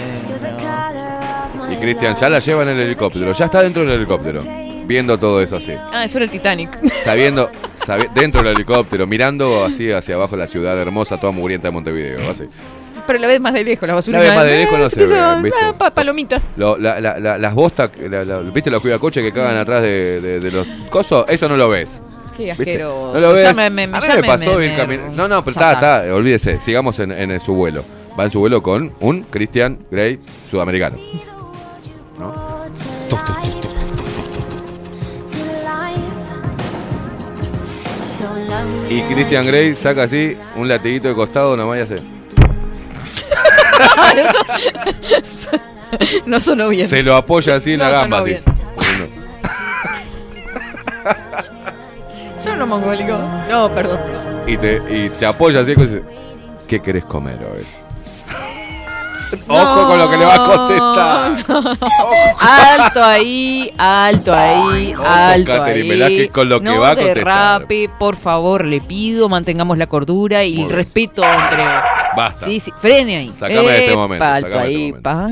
Y Christian ya la lleva en el helicóptero, ya está dentro del helicóptero, viendo todo eso así. Ah, eso era el Titanic. Sabiendo, sabi- dentro del helicóptero, mirando así hacia abajo la ciudad hermosa, toda mugrienta de Montevideo, así. Pero la ves más de lejos, la basura. La ves más de lejos, no se ve, son, ¿viste? ah, pa- palomitas. Lo- la- la- la- las bostas, ¿viste los cuidacoches que cagan atrás de, de- de los cosos? Eso no lo ves. Qué asqueroso. No lo ves. Ya me, me, a mí ya me me- pasó me- No, no, pero está, está, olvídese, sigamos en, en su vuelo. Va en su vuelo con un Christian Grey sudamericano. ¿No? Y Christian Grey saca así un latiguito de costado nomás y hace. No sonó bien. Se lo apoya así en la gamba. sonó Así. bien. Yo no mongólico. No, perdón. Y te, y te apoya así y dice, ¿qué querés comer hoy? *laughs* Ojo con lo que le va a contestar. Alto ahí, alto ahí, alto Catherine ahí. Con lo que no va a contestar. derrape, por favor, le pido, mantengamos la cordura y el respeto entre... Basta. Sí, sí, frene ahí. Sacame de este Epa, momento, alto sacame ahí, este pa.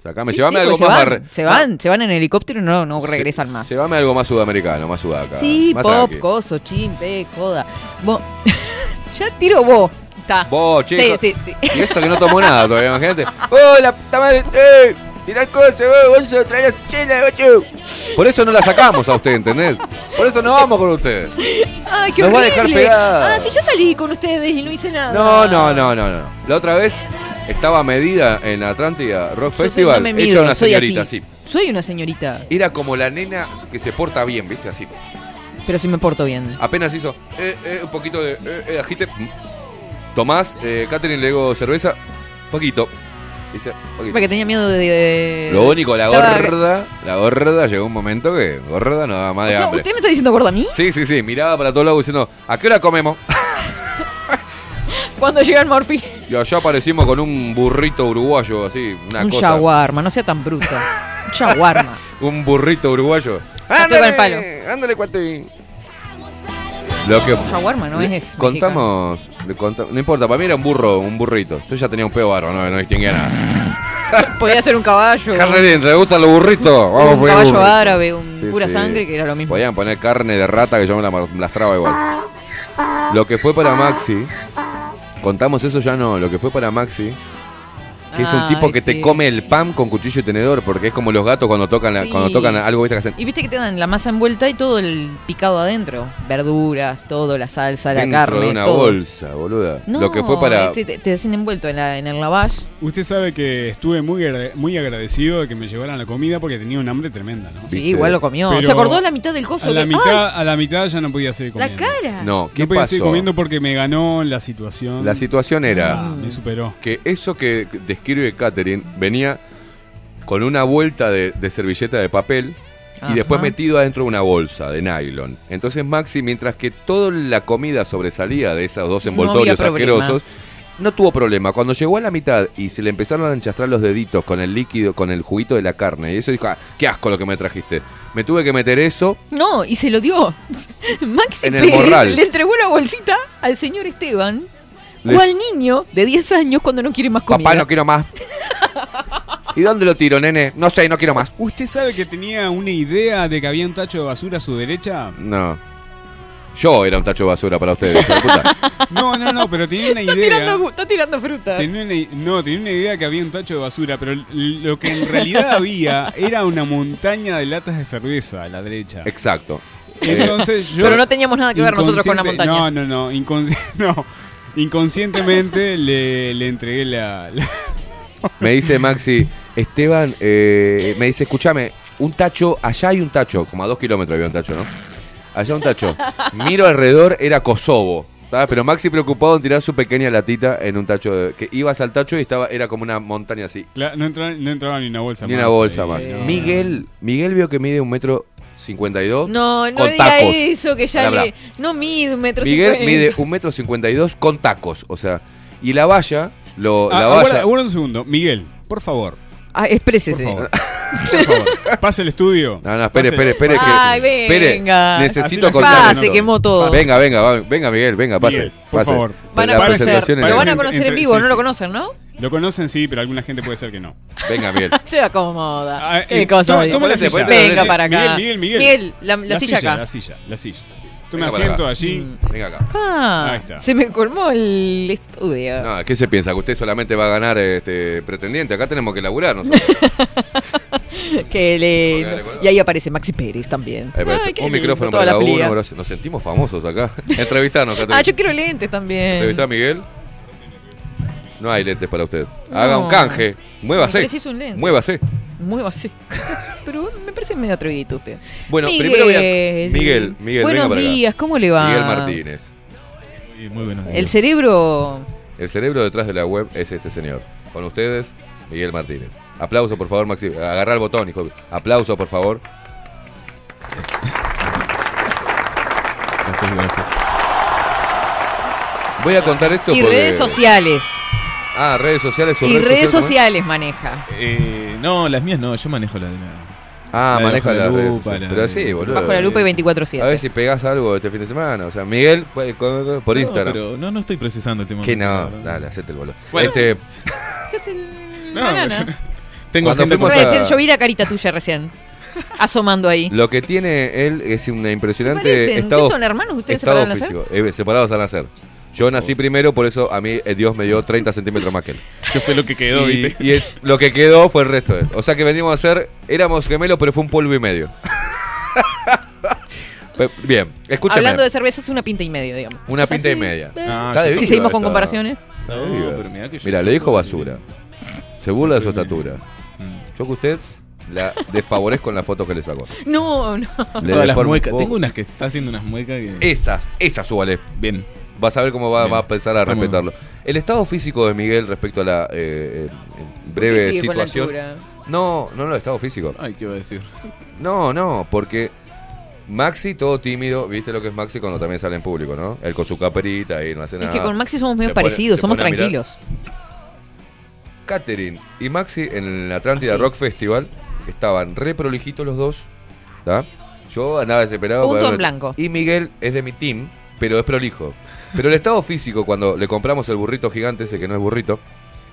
Sacame, Sí, llévame sí, algo pues más. se van, se van, se van en helicóptero y no, no regresan más. Llévame algo más sudamericano, más sudaca. Sí, más pop, tranqui. coso, chimpe, joda. Vos- *laughs* ya tiro vos. Está. Vos, chico. Sí, sí, sí. Y eso que no tomó *laughs* nada todavía, imagínate. ¡Oh, la puta madre! ¡Eh! ¡Tirá el coche, bolso! ¡Trae la chela, bocho! Por eso no la sacamos a usted, ¿entendés? Por eso no vamos con usted. Ay, qué Nos va a horrible. dejar pegada. Ah, si yo salí con ustedes y no hice nada. No, no, no, no, no. La otra vez estaba medida en Atlántida Rock Yo soy- Festival. no me hecha mido, una soy señorita, así. así. Soy una señorita, Era como la nena que se porta bien, ¿viste? Así. pero sí me porto bien. Apenas hizo eh, eh, un poquito de eh, eh, agite. Tomás, eh, Catherine le digo cerveza. Poquito. Dice, poquito. Porque tenía miedo de... de- Lo único, la Estaba- gorda, la gorda llegó un momento que gorda no daba más O de sea, hambre. ¿usted me está diciendo gorda a mí? Sí, sí, sí, miraba para todos lados diciendo, ¿a qué hora comemos? *laughs* Cuando llega el Morphy. Y allá aparecimos con un burrito uruguayo, así, una Un cosa. shawarma, no sea tan bruto. *laughs* Un shawarma. Un burrito uruguayo. El palo. Ándale, cuate. Lo que Shawarma no es contamos, le conta- no importa, para mí era un burro, un burrito. Yo ya tenía un peo barro, no, no distinguía nada. *laughs* Podía ser un caballo. Carne, ¿te gustan los burritos? Vamos a un poner caballo árabe, un Sí, pura sí. sangre, que era lo mismo. Podían poner carne de rata que yo me la mar- lastraba igual. Lo que fue para Maxi, contamos eso ya no, lo que fue para Maxi Que es un Ay, tipo que te come el pan con cuchillo y tenedor, porque es como los gatos cuando tocan, la- Sí. cuando tocan algo, ¿viste? Que hacen. Y viste que te dan la masa envuelta y todo el picado adentro. Verduras, todo, la salsa, la dentro carne, de una todo. bolsa, boluda. No, Lo que fue para. Te, te- te hacen envuelto en, la, en el lavage. Usted sabe que estuve muy, agra- muy agradecido de que me llevaran la comida porque tenía un hambre tremenda, ¿no? Sí, igual lo comió. Pero Se acordó la mitad del coso. A la, que- mitad, ¡Ay! a la mitad ya no podía seguir La comiendo. cara. No, ¿qué no podía pasó? seguir comiendo porque me ganó la situación. La situación era Ah, me superó. que eso que describe Catherine venía con una vuelta de, de servilleta de papel Ajá. y después metido adentro de una bolsa de nylon. Entonces Maxi, mientras que toda la comida sobresalía de esos dos No envoltorios problema. asquerosos, no tuvo problema. Cuando llegó a la mitad y se le empezaron a enchastrar los deditos con el líquido, con el juguito de la carne, y eso dijo, "Ah, qué asco lo que me trajiste. Me tuve que meter eso No, y se lo dio. *laughs* Maxi En el Pérez morral. *laughs* le entregó la bolsita al señor Esteban. Les- Cual niño de 10 años cuando no quiere más comida. Papá, no quiero más. ¿Y dónde lo tiro, nene? No sé, no quiero más. ¿Usted sabe que tenía una idea de que había un tacho de basura a su derecha? No. Yo era un tacho de basura para ustedes. hijo de puta. *laughs* No, no, no, pero tenía una Está idea. tirando, está tirando fruta. Tenía una, i- no, tenía una idea que había un tacho de basura, pero l- lo que en realidad *laughs* había era una montaña de latas de cerveza a la derecha. Exacto. Entonces yo. Pero no teníamos nada que ver nosotros con la inconsciente- montaña. No, no, no. inconsci- *laughs* no. Inconscientemente le, le entregué la. la- Me dice Maxi, Esteban, eh, me dice, escúchame, un tacho, allá hay un tacho, como a dos kilómetros había un tacho, ¿no? Allá un tacho. Miro alrededor, era Kosovo. ¿tá? Pero Maxi preocupado en tirar su pequeña latita en un tacho, de- que ibas al tacho y estaba era como una montaña así. No, entraba, no entraba ni una bolsa Ni más. una bolsa ahí, más. sí, no. Miguel, Miguel vio que mide un metro cincuenta y dos. No, no con diga tacos. eso, que ya Bla, bla. le. No mide un metro Miguel cincuenta. mide un metro cincuenta y dos con tacos, o sea, y la valla, lo, Ah, la aguarda- valla, aguarda un segundo. Miguel, por favor. Ah, exprésese. Por favor. *laughs* Por favor. Pase el estudio. No, no, espere, Pase- espere, espere. que- Ay, espere, venga. necesito Así la contar gente quemó todo. Venga, venga, va- venga, Miguel, venga, pase. Miguel, por pase. favor. Van a La conocer. presentación en van a conocer en Entre- vivo, sí, no sí. lo conocen, ¿no? Lo conocen, sí, pero alguna gente puede ser que no. Venga, Miguel. *laughs* Se acomoda. Ah, Qué eh, cosa. toma- toma la silla. Venga para acá. Miguel, Miguel, Miguel. la, la silla acá. La silla, la silla. Para asiento acá. allí. Venga acá. Ah, Ahí está. se me colmó el estudio. No, ¿qué se piensa? ¿Que usted solamente va a ganar este pretendiente? Acá tenemos que laburar nosotros. *laughs* Dale, dale, Y ahí aparece Maxi Pérez también. Ay, qué un lindo, micrófono toda para la uno. bro. Nos sentimos famosos acá. *laughs* Entrevistanos, Caterina. Ah, yo quiero lentes también. ¿Entrevistá a Miguel? No hay lentes para usted. Haga No. un canje. Muévase. Un lente. Muévase. Muevo así. *laughs* Pero me parece medio atrevido usted. Bueno, Miguel. primero voy a. Miguel, Miguel, Buenos venga para acá. días, ¿cómo le va? Miguel Martínez. Muy buenos días. El cerebro. El cerebro detrás de la web es este señor. Con ustedes, Miguel Martínez. Aplauso, por favor, Maxi. Agarra el botón, hijo. Aplauso, por favor. Gracias, gracias. Voy a contar esto Y porque- redes sociales. Ah, redes sociales. Y red redes social, sociales maneja. Eh, no, las mías no, yo manejo las de la. ¿cómo es? Ah, maneja bajo la las redes lupa, sociales. la Pero de- sí, boludo. Bajo la lupa y 24-7. A ver si pegás algo este fin de semana. O sea, Miguel, pues, por No, Instagram. pero no, no estoy procesando el tema. Que no, dale, hacete el boludo. Bueno, este, *laughs* ¿Qué es el No, banana? *laughs* Tengo Cuando gente a- Recién, yo vi la carita tuya recién. Asomando ahí. lo que tiene él es una impresionante ¿Se estado, ¿Qué son, hermanos? ¿Ustedes estado separados al físico. Eh, separados al nacer. Yo nací primero, por eso a mí eh, Dios me dio 30 centímetros más que él. *laughs* Yo fue lo que quedó, y, ¿viste? y el- lo que quedó fue el resto de él. O sea que venimos a ser, éramos gemelos, pero fue un polvo y medio. *laughs* Pe- Bien, escúchame. Hablando de cerveza, es una pinta y medio, digamos. Una O sea, pinta y sí. media. Ah, Está de si seguimos con comparaciones. No, pero mirá que yo Mira, soy le dijo basura. Se burla de su estatura. Mm. Yo que usted la desfavorezco en la foto que le sacó. No, no. Le Todas las deformo un muecas. poco. Tengo unas que está haciendo unas muecas que. Esa, esa súbale. Bien. Vas a ver cómo va, va a empezar a respetarlo. El estado físico de Miguel respecto a la eh, eh, breve Sigue con la situación. altura. No, no, no, el estado físico. Ay, ¿qué iba a decir? No, no, porque Maxi todo tímido, viste lo que es Maxi cuando también sale en público, ¿no? Él con su caperita y no hace Es nada. que con Maxi somos medio Se pone- parecidos, se somos pone a mirar. tranquilos. Catherine y Maxi en el Atlántida Ah, sí. Rock Festival estaban re prolijitos los dos. ¿tá? Yo andaba desesperado. Punto para- en blanco. Y Miguel es de mi team, pero es prolijo. Pero el estado físico, cuando le compramos el burrito gigante, ese que no es burrito,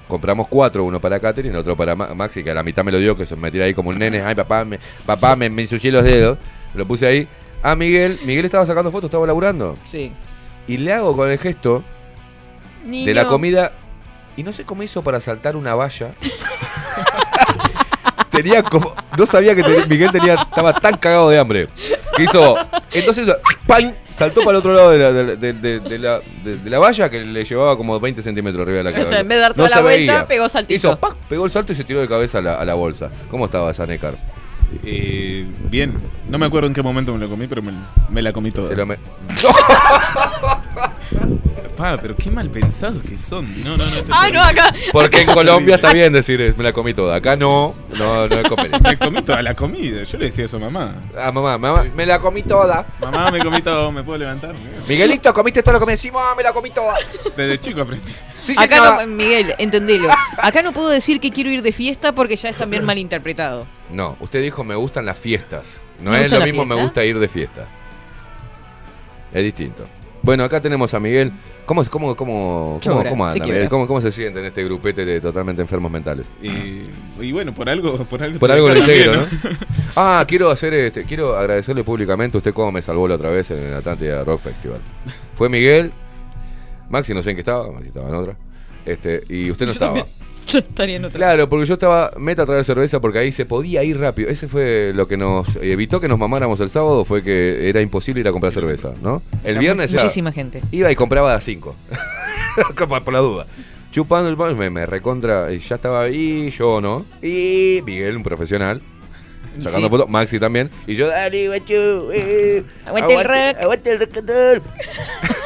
compramos cuatro, uno para Catherine, otro para Ma- Maxi, que a la mitad me lo dio, que se me tira ahí como un nene. Ay, papá, me, papá, me, me ensucié los dedos. Lo puse ahí. A Miguel, Miguel estaba sacando fotos, estaba laburando. Sí. Y le hago con el gesto Niño. de la comida y no sé cómo hizo para saltar una valla. *laughs* tenía como. No sabía que Miguel tenía, estaba tan cagado de hambre. Que hizo. Entonces, ¡pam! Saltó para el otro lado de la, de, de- de- de la, de- de la valla que le llevaba como 20 centímetros arriba de la O cabeza. sea, en vez de dar toda No la vuelta, veía. pegó saltito. Hizo ¡pac! Pegó el salto y se tiró de cabeza a la, a la bolsa. ¿Cómo estaba esa Necar? Eh, bien. No me acuerdo en qué momento me lo comí, pero me, me la comí toda. Se lo me- *laughs* Pa, pero qué mal pensados que son. No, no, no. Ah, no, acá. Porque en Colombia está bien *laughs* decir, me la comí toda. Acá no, no, no. Me comí toda la comida. Yo le decía eso a mamá. Ah, mamá, mamá, me la comí toda. Mamá, me comí todo, ¿me puedo levantar? Miguelito, comiste todo lo que me decimos, me la comí toda. Desde chico aprendí. Acá no, Miguel, entendelo. Acá no puedo decir que quiero ir de fiesta porque ya es también malinterpretado. No, usted dijo me gustan las fiestas. No ¿Me es lo mismo me gusta ir de fiesta. Es distinto. Bueno, acá tenemos a Miguel. ¿Cómo, cómo, cómo, cómo, cómo anda. Miguel? ¿Cómo, ¿Cómo se siente en este grupete de totalmente enfermos mentales? Y, y bueno, por algo. Por algo, Por algo lo integro, ¿no? *laughs* Ah, quiero hacer este, quiero agradecerle públicamente a usted cómo me salvó la otra vez en el Atlántida Rock Festival. Fue Miguel, Maxi no sé en qué estaba, Maxi estaba en otra. Este, y usted no Yo estaba. también. *laughs* Yo estaría en otra. Claro, porque yo estaba meta a traer cerveza porque ahí se podía ir rápido. Ese fue lo que nos evitó que nos mamáramos el sábado, fue que era imposible ir a comprar cerveza, ¿no? El viernes Muchísima gente. iba y compraba a cinco. *laughs* Por la duda. Chupando el pan, me, me recontra, y ya estaba ahí, yo no. Y Miguel, un profesional. Sacando Sí. fotos, Maxi también. Y yo, dale, guacho, eh, Aguante el rock. Aguante el rock and roll. *laughs*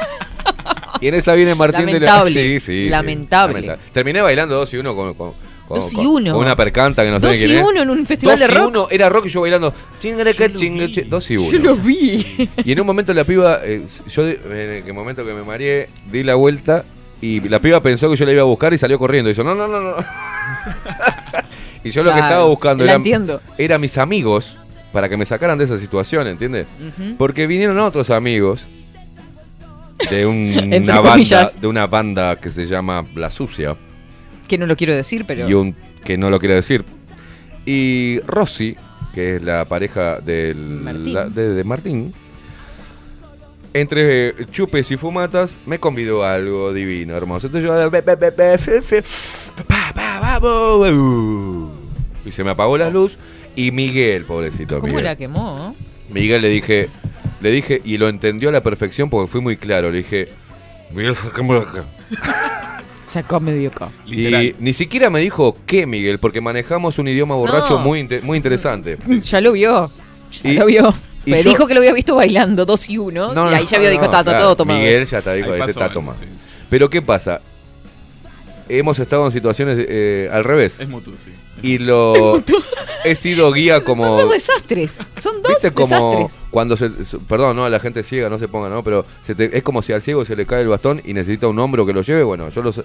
Y en esa viene Martín de la. Lamentable. Sí, sí, Lamentable. Terminé bailando 2 y 1 con, con, con- Dos y uno. con una percanta que no sé Dos quién y es. uno en un festival Dos de y rock. uno, era rock y yo bailando. Chingareca, chingache, 2 y 1. Yo lo vi. Y en un momento la piba, eh, yo en el momento que me mareé, di la vuelta y la piba pensó que yo la iba a buscar y salió corriendo. Y yo, no, no, no, no. *laughs* y yo lo que estaba buscando era, entiendo. era mis amigos para que me sacaran de esa situación, ¿entiendes? Porque vinieron otros amigos de un- *laughs* una banda, de una banda que se llama La Sucia Que no lo quiero decir, pero. y un que no lo quiero decir. Y Rosy, que es la pareja del, Martín. la- de, de Martín, entre chupes y fumatas, me convidó a algo divino, hermoso. Entonces yo, y se me apagó la luz. Y Miguel, pobrecito ¿Cómo Miguel. la quemó? Miguel le dije, le dije, y lo entendió a la perfección porque fui muy claro. Le dije, Miguel, sacámoslo acá. *laughs* Sacó medio acá. Y ni siquiera me dijo qué, Miguel, porque manejamos un idioma borracho No. muy, inte- muy interesante. *laughs* Ya lo vio. Ya Y- lo vio. y Me yo- dijo que lo había visto bailando dos y uno. No, y no, ahí ya vio, dijo, está, todo tomado. Miguel ya está, dijo, Ahí este pasó está algo, tomado. sí, Pero ¿qué pasa? Hemos estado en situaciones eh, al revés. Es mutuo, sí. Y lo he sido guía Son como dos desastres. Son dos ¿Viste como desastres. cuando se perdón, no, a la gente ciega no se ponga, ¿no? Pero se te- es como si al ciego se le cae el bastón y necesita un hombro que lo lleve, bueno, yo los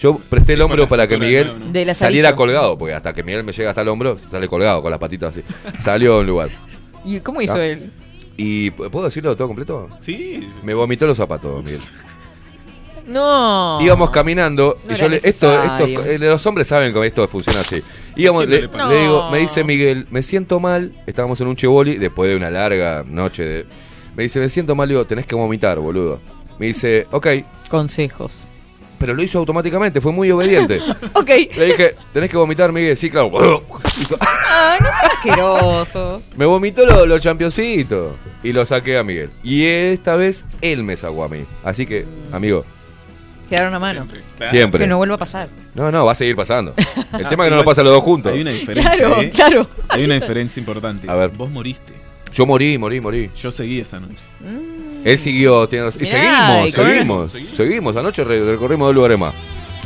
yo presté el hombro para que Miguel De saliera colgado, porque hasta que Miguel me llega hasta el hombro, sale colgado con las patitas así. Salió a un lugar. ¿Y cómo hizo No. él? ¿Y puedo decirlo todo completo? Sí. Me vomitó los zapatos, Miguel. No. Íbamos caminando No y yo le, esto, eh, los hombres saben que esto funciona así. Íbamos, ¿A quién no le, le digo, me dice Miguel, me siento mal, estábamos en un chevoli después de una larga noche de, me dice, me siento mal, digo, tenés que vomitar, boludo. Me dice, ok, Consejos. pero lo hizo automáticamente, fue muy obediente. *laughs* Ok. Le dije, tenés que vomitar, Miguel, sí, claro. *laughs* Ay, no seas asqueroso. *laughs* me vomitó los los championcitos y lo saqué a Miguel. Y esta vez él me sacó a mí. Así que, amigo, Quedaron a mano. Siempre. Que no vuelva a pasar. no, no, va a seguir pasando. *laughs* El Ah, tema es que no lo pasan los dos juntos. Hay una diferencia. Claro, ¿eh? claro. Hay una diferencia importante. A ver. Vos moriste. Yo morí, morí, morí. Yo seguí esa noche. Él siguió, tiene razón. Y seguimos, y con- seguimos, seguimos. Anoche re- recorrimos dos lugares más.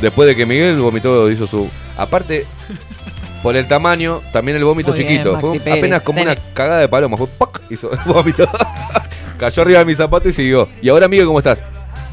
Después de que Miguel vomitó, hizo su. Aparte, *laughs* por el tamaño, también el vómito Muy chiquito. Fue Pérez. apenas como Tenés- una cagada de paloma. Fue ¡pac! Hizo el vómito. *laughs* Cayó arriba de mi zapato y siguió. Y ahora, Miguel, ¿cómo estás?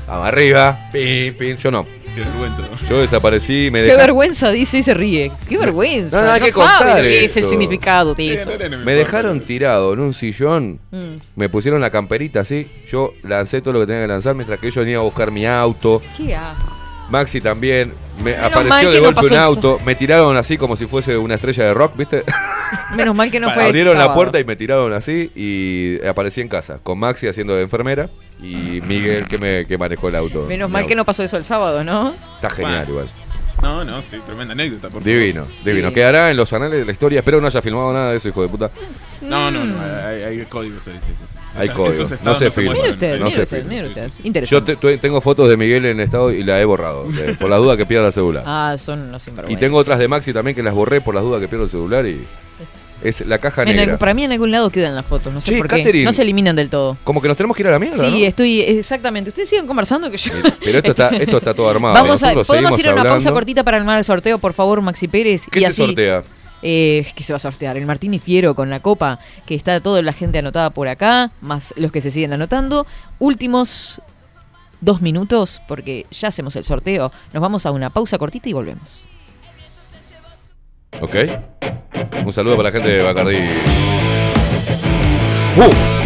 Vamos arriba. Pim, pim. Yo no. Qué vergüenza. Yo desaparecí, me Qué dejaron. vergüenza, dice y se ríe. Qué vergüenza. No, No, no, hay que sabe contar lo que es el esto. significado de eso. Me dejaron tirado en un sillón. Mm. Me pusieron la camperita así. Yo lancé todo lo que tenía que lanzar mientras que ellos venían a buscar mi auto. ¿Qué asco. Maxi también. Me Menos apareció de golpe un auto. Me tiraron así como si fuese una estrella de rock, ¿viste? *laughs* Menos mal que no *laughs* fue. Abrieron la sábado. puerta y me tiraron así. Y aparecí en casa. Con Maxi haciendo de enfermera. Y Miguel que, me, que manejó el auto. Menos mal auto. que no pasó eso el sábado, ¿no? Está genial igual. No, no, sí, tremenda anécdota. Por favor. Divino, divino. Quedará en los anales de la historia. Espero no haya filmado nada de eso, hijo de puta. No, no, no, hay, hay códigos, sí, sí, sí. Hay Esos- códigos. esos No se filma. Mire usted, No mire se usted, filma. Yo Interesante. te- tu- tengo fotos de Miguel en estado y la he borrado. *laughs* eh, por la duda que pierda el celular. Ah, son y sinvergüenzas. tengo otras de Maxi también que las borré por las dudas que pierdo el celular y. Es la caja En negra. para mí en algún lado quedan las fotos, no sé Sí, por qué. No se eliminan del todo. Como que nos tenemos que ir a la mierda. Sí, ¿no? estoy exactamente. Ustedes sigan conversando que yo. Pero esto está, esto está todo armado. Vamos a, podemos ir a una pausa cortita para armar el sorteo, por favor, Maxi Pérez. ¿Qué y se así, sortea? Eh, ¿Qué se va a sortear? El Martini Fiero con la copa, que está toda la gente anotada por acá, más los que se siguen anotando. Últimos dos minutos, porque ya hacemos el sorteo. Nos vamos a una pausa cortita y volvemos. Ok. Un saludo para la gente de Bacardí. ¡Uh!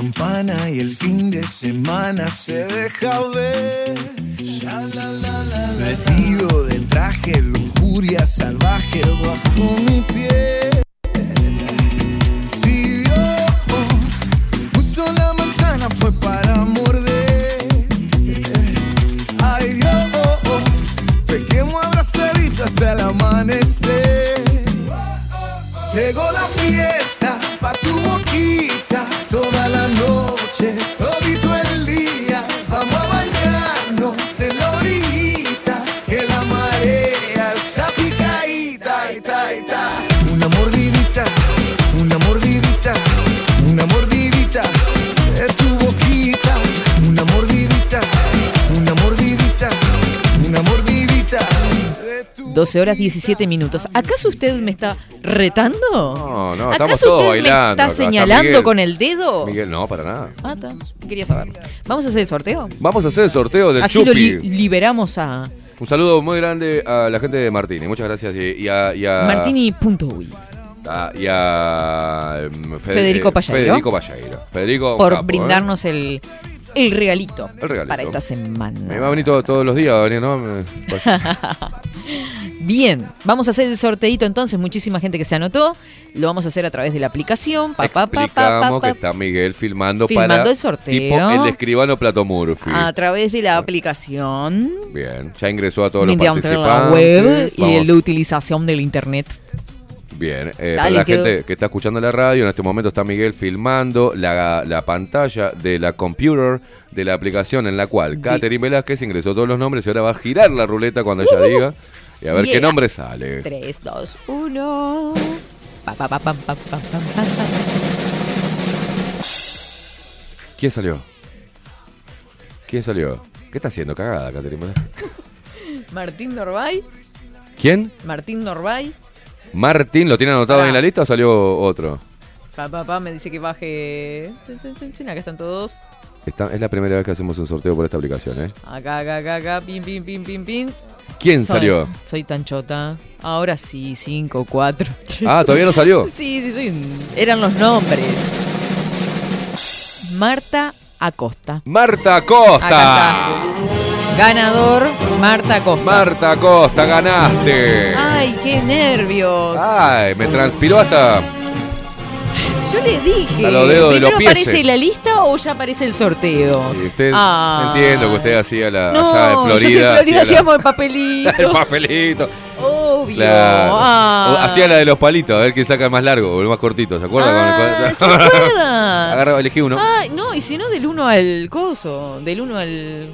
Campana y el fin de semana se deja ver. Vestido de traje, lujuria salvaje bajo mi piel. Si Dios puso la manzana fue para morder. Ay Dios, pequemos abrazadito hasta el amanecer. Llegó la fiesta pa' tu boquita toda la 12 horas 17 minutos. ¿Acaso usted me está retando? No, no, estamos ¿Acaso todos usted bailando. me está acá. señalando Miguel. con el dedo? Miguel, no, para nada. Ah, está. Quería saberlo. ¿Vamos a hacer el sorteo? Vamos a hacer el sorteo del Así lo Chupi. li- liberamos a Un saludo muy grande a la gente de Martini. Muchas gracias. Y, y a, y a- Martini.uy a- y a em, Fede- Federico Pallairo. Federico Pallairo. Federico, un por capo, ¿eh? brindarnos el, el regalito, El regalito. para esta semana. Me va a venir todo- todos los días, ¿no? *laughs* Bien, vamos a hacer el sorteito entonces. Muchísima gente que se anotó. Lo vamos a hacer a través de la aplicación. Pa, pa, pa, Explicamos que está Miguel filmando, Filmando para el sorteo. tipo el de escribano Plato Murphy. A través de la aplicación. Bien, ya ingresó a todos los participantes. la web y Vamos- la utilización del internet. Bien, eh, para la gente que está escuchando la radio, en este momento está Miguel filmando la, la pantalla de la computer de la aplicación en la cual Catherine Velázquez ingresó todos los nombres y ahora va a girar la ruleta cuando ella diga y a ver qué nombre sale. 3, 2, 1. Pa, pa, pa, pam, pam, pam, pam, pam. ¿Quién salió? ¿Quién salió? ¿Qué está haciendo? Cagada, Catherine Velázquez. *laughs* Martín Norbay. ¿Quién? Martín Norbay. Martín, ¿lo tiene anotado Pará. en la lista o salió otro? Pa, pa, pa, me dice que baje. Acá están todos. Esta- es la primera vez que hacemos un sorteo por esta aplicación, ¿eh? Acá, acá, acá, acá. Pim, pim, pim, pim, pim. ¿Quién Soy- salió? Soy tan chota. Ahora sí, 5, 4. Ah, ¿todavía no salió? *laughs* Sí, sí, sí. Eran los nombres. Marta Acosta. Marta Acá Costa. está. Ganador, Marta Acosta. Marta Costa, ganaste. Ay, qué nervios. Ay, me transpiró hasta. Yo le dije. A los dedos de ¿Primero los pies. aparece la lista o ya aparece el sorteo? Y usted, Ah. entiendo que usted hacía la, No, allá en yo Florida. en Florida hacía la- hacíamos el *laughs* papelito. el papelito. Obvio. Claro. Ah. Hacía la de los palitos, a ver quién saca el más largo o el más cortito, ¿se acuerdan? Ah, ¿se acuerdan? *laughs* Agarraba, elegí uno. Ay, no, y si no, del 1 al coso. Del 1 al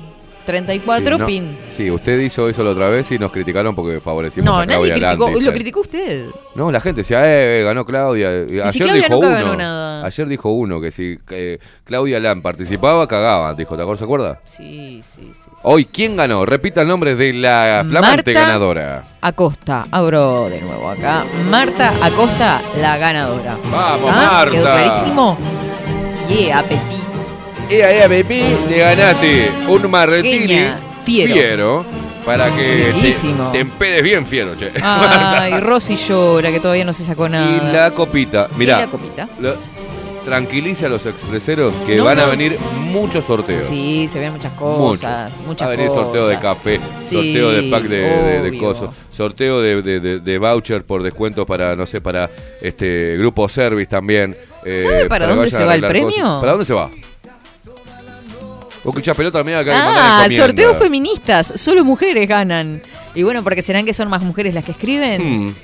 34 Sí, no. pin. Sí, usted hizo eso la otra vez y nos criticaron porque favorecimos No, a nadie Claudia criticó. Land, Lo dice. criticó usted. No, la gente decía, eh, ganó Claudia. Ayer si Claudia dijo uno. ganó nada. Ayer dijo uno que si eh, Claudia Lam participaba, cagaba. Dijo, ¿te acuerdas? ¿Se acuerda? Sí, sí, sí. Hoy, ¿quién ganó? Repita el nombre de la flamante Marta ganadora. Acosta. Abro de nuevo acá. Marta Acosta, la ganadora. Vamos, ¿Ah? Marta. ¿Quedó clarísimo? Yeah, Pepi. Ea, ea, baby, le ganaste un martini Pequeña, fiero. para que te, te empedes bien fiero, che. Ay, *laughs* Rosy llora que todavía no se sacó nada. y la copita. Mirá, Y la copita. lo- tranquilice a los expreseros que No, van a no. venir muchos sorteos. Sí, se ven muchas cosas. Mucho. Muchas Va a venir cosas. sorteo de café, Sí, sorteo de pack de, de, de obvio. coso, sorteo de, de, de- de voucher por descuento para, no sé, para este grupo service también. eh, ¿Sabe para que dónde vayan se a va el arreglar premio? cosas. ¿Para dónde se va? Pelota, que mandar Ah, sorteo feministas. Solo mujeres ganan. Y bueno, porque serán que son más mujeres las que escriben. Hmm,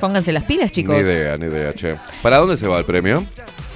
Pónganse las pilas, chicos. Ni idea, ni idea, che. ¿Para dónde se va el premio?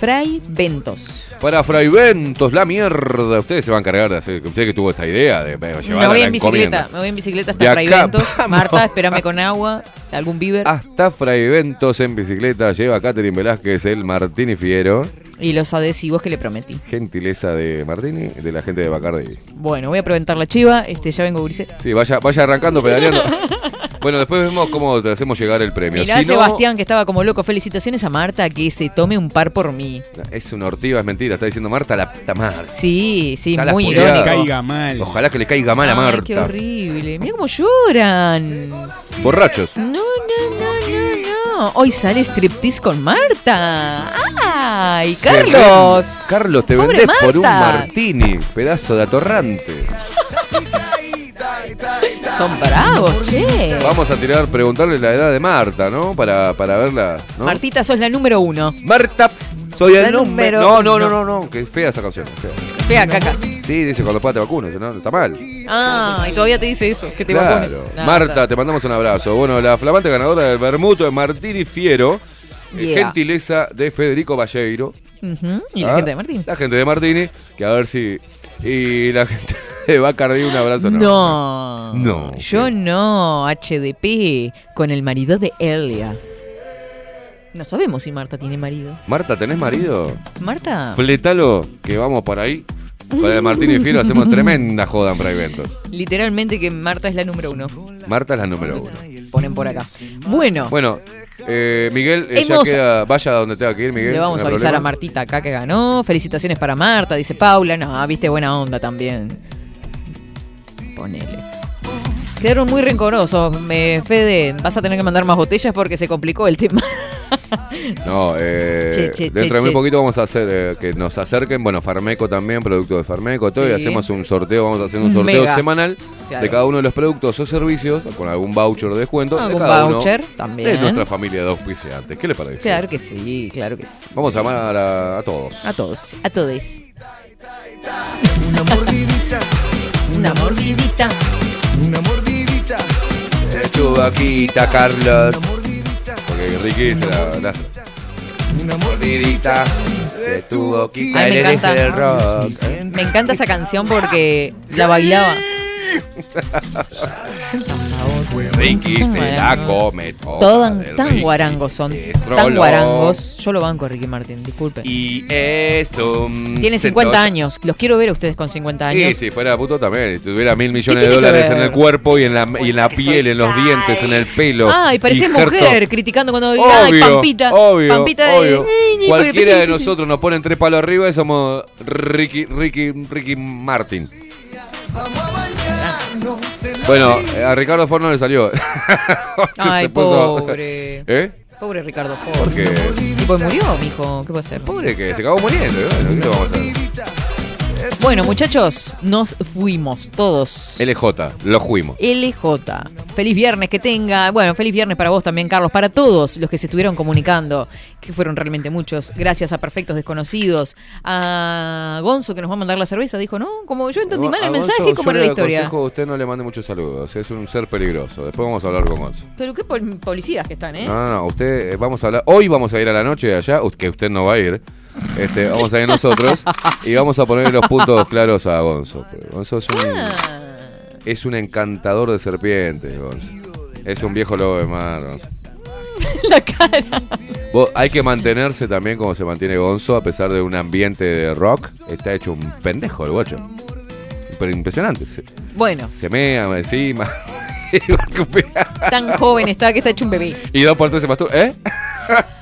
Fray Ventos. Para Fraiventos, la mierda. Ustedes se van a encargar de hacer. Usted que tuvo esta idea de eh, llevar Me voy en bicicleta. Me voy en bicicleta hasta Fray acá, Ventos. Marta, espérame con agua. Algún víver. Hasta Fraiventos en bicicleta lleva a Catherine Velázquez el Martini Fiero. Y los adhesivos que le prometí. Gentileza de Martini, de la gente de Bacardi. Bueno, voy a preventar la chiva. Este, ya vengo, Grisel. Sí, vaya, vaya arrancando, pedaleando. *laughs* bueno, después vemos cómo te hacemos llegar el premio. Mirá, Si no, Sebastián, que estaba como loco. Felicitaciones a Marta, que se tome un par por mí. es una ortiva, es mentira. Está diciendo Marta la puta madre. Sí, sí, Está muy irónico. Caiga mal. Ojalá que le caiga mal a Ay, Marta. qué horrible. Mira cómo lloran. Borrachos. No, no, no, Hoy sale striptease con Marta. ¡Ay, Se Carlos! ven- Carlos, te Pobre vendés por un Marta. martini, pedazo de atorrante. Son bravos, che. Vamos a tirar, preguntarle la edad de Marta, ¿no? Para, para verla. ¿no? Martita, sos la número uno. Marta, soy el número. No, no, no, no, no, que fea esa canción. fea. Fea, caca. Sí, dice cuando pueda te vacuno, no, está mal. Ah, y todavía te dice eso, que te claro. Nada, Marta, te mandamos un abrazo. Bueno, la flamante ganadora del Bermudo de Martini Fiero. eh, Yeah. Gentileza de Federico Valleiro. Y la Ah, gente de Martín. La gente de Martini, que a ver si. Y la *laughs* gente de Bacardi, un abrazo. No. No. Yo no, HDP, con el marido de Elia. No sabemos si Marta tiene marido. Marta, ¿tenés marido? Marta. Fletalo, que vamos por ahí. Con el Martín y Fiero hacemos tremenda joda en Eventos. Literalmente que Marta es la número uno. Marta es la número uno. Ponen por acá. Bueno, Bueno, eh, Miguel, eh, ya queda, vaya donde tenga que ir, Miguel. le vamos no a avisar a. Martita acá que ganó. Felicitaciones para Marta, dice Paula. No, viste buena onda también. Ponele. Quedaron muy rencorosos. Me, Fede, vas a tener que mandar más botellas porque se complicó el tema. *laughs* No, eh, Che, che, dentro che, de muy poquito vamos a hacer eh, que nos acerquen, bueno, Farmeco también, producto de Farmeco, todo, y hacemos un sorteo, vamos a hacer un sorteo Mega. semanal Claro. de cada uno de los productos o servicios, con algún voucher de descuento. de Algún cada uno voucher también. De nuestra familia de auspiciantes. ¿Qué le parece? Claro que sí, claro que sí. Vamos a llamar a, a todos. A todos, a todos. Una mordidita, Una mordidita. una mordidita. De tu boquita, Carlos. Porque Ricky se la, Una mordidita de tu boquita. Ay, me él es encanta. el rock. Me encanta esa canción porque la bailaba. *laughs* Ricky se la come toda. Todos del tan Ricky. guarangos son. Tan guarangos. Yo lo banco a Ricky Martin, disculpe. Y eso. Tiene 50 años. Los quiero ver a ustedes con 50 Sí, años. si fuera puto también. Si tuviera mil millones ¿Qué de tiene que dólares en ver? el cuerpo y en la, y en la piel, en los dientes, en el pelo. Ay, pareces mujer criticando cuando ay, Obvio, Pampita. obvio, Pampita de- obvio. Ay, ni- Cualquiera sí, de sí, sí. nosotros nos ponen tres palos arriba y somos Ricky, Ricky, Ricky Martin. Bueno, eh, a Ricardo Ford no le salió. *laughs* Ay, puso- pobre. *laughs* ¿Eh? Pobre Ricardo Ford. Porque Y pues murió, mijo. ¿Qué puede ser? pobre que se acabó muriendo. y Bueno, ¿qué vamos a hacer? Bueno, muchachos, nos fuimos todos. LJ, lo fuimos. LJ. Feliz viernes que tenga. Bueno, feliz viernes para vos también, Carlos. Para todos los que se estuvieron comunicando, que fueron realmente muchos. Gracias a Perfectos Desconocidos. A Gonzo, que nos va a mandar la cerveza. Dijo, no, como yo entendí mal el A Gonzo, mensaje, ¿cómo yo era la historia? aconsejo usted no le mande muchos saludos. Es un ser peligroso. Después vamos a hablar con Gonzo. Pero qué pol- policías que están, ¿eh? No, no, no. Usted, eh, vamos a hablar. Hoy vamos a ir a la noche allá, u- que usted no va a ir. Este, vamos a ir nosotros y vamos a poner los puntos claros a Gonzo. Gonzo es un, Ah. es un encantador de serpientes, Gonzo. Es un viejo lobo de mar, Gonzo. *laughs* la cara. Vos- hay que mantenerse también como se mantiene Gonzo, a pesar de un ambiente de rock. Está hecho un pendejo el guacho. Pero impresionante. Se, Bueno, se mea encima. *laughs* tan joven está que está hecho un bebé. y dos por tres se masturba. ¿Eh? *laughs*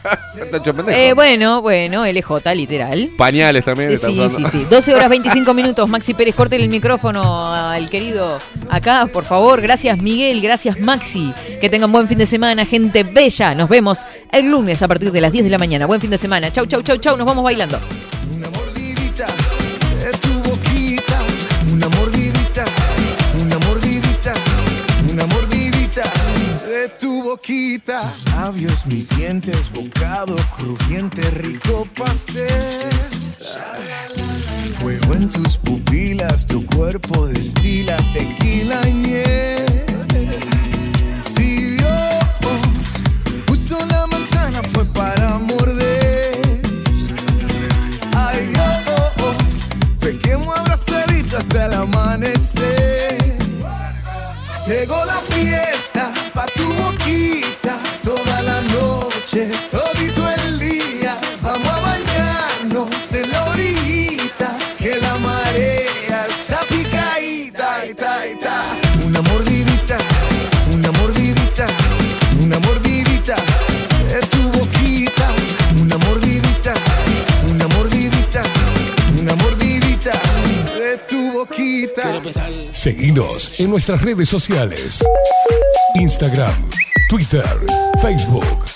Eh, bueno, bueno, LJ, literal. Pañales también. Sí, sí, sí. 12 horas *laughs* 25 minutos. Maxi Pérez, córtele el micrófono al querido acá, por favor. Gracias, Miguel. Gracias, Maxi. Que tengan buen fin de semana, gente bella. Nos vemos el lunes a partir de las 10 de la mañana. Buen fin de semana. Chau, chau, chau, chau. Nos vamos bailando. de tu boquita, una mordidita, una mordidita, una mordidita de tu boquita. Tus labios, mis dientes, bocado crujiente, rico pastel. Fuego en tus pupilas, tu cuerpo destila tequila y miel. Si Dios puso la manzana fue para morder. Ay Dios, pequemos abrazadito hasta el amanecer. Llegó la fiesta noche, todito el día. Vamos a bañarnos en la orillita, que la marea está picadita, ita, ita. Una mordidita, una mordidita, una mordidita de tu boquita, una mordidita, una mordidita, una mordidita de tu boquita. Seguinos en nuestras redes sociales. Instagram, Twitter, Facebook,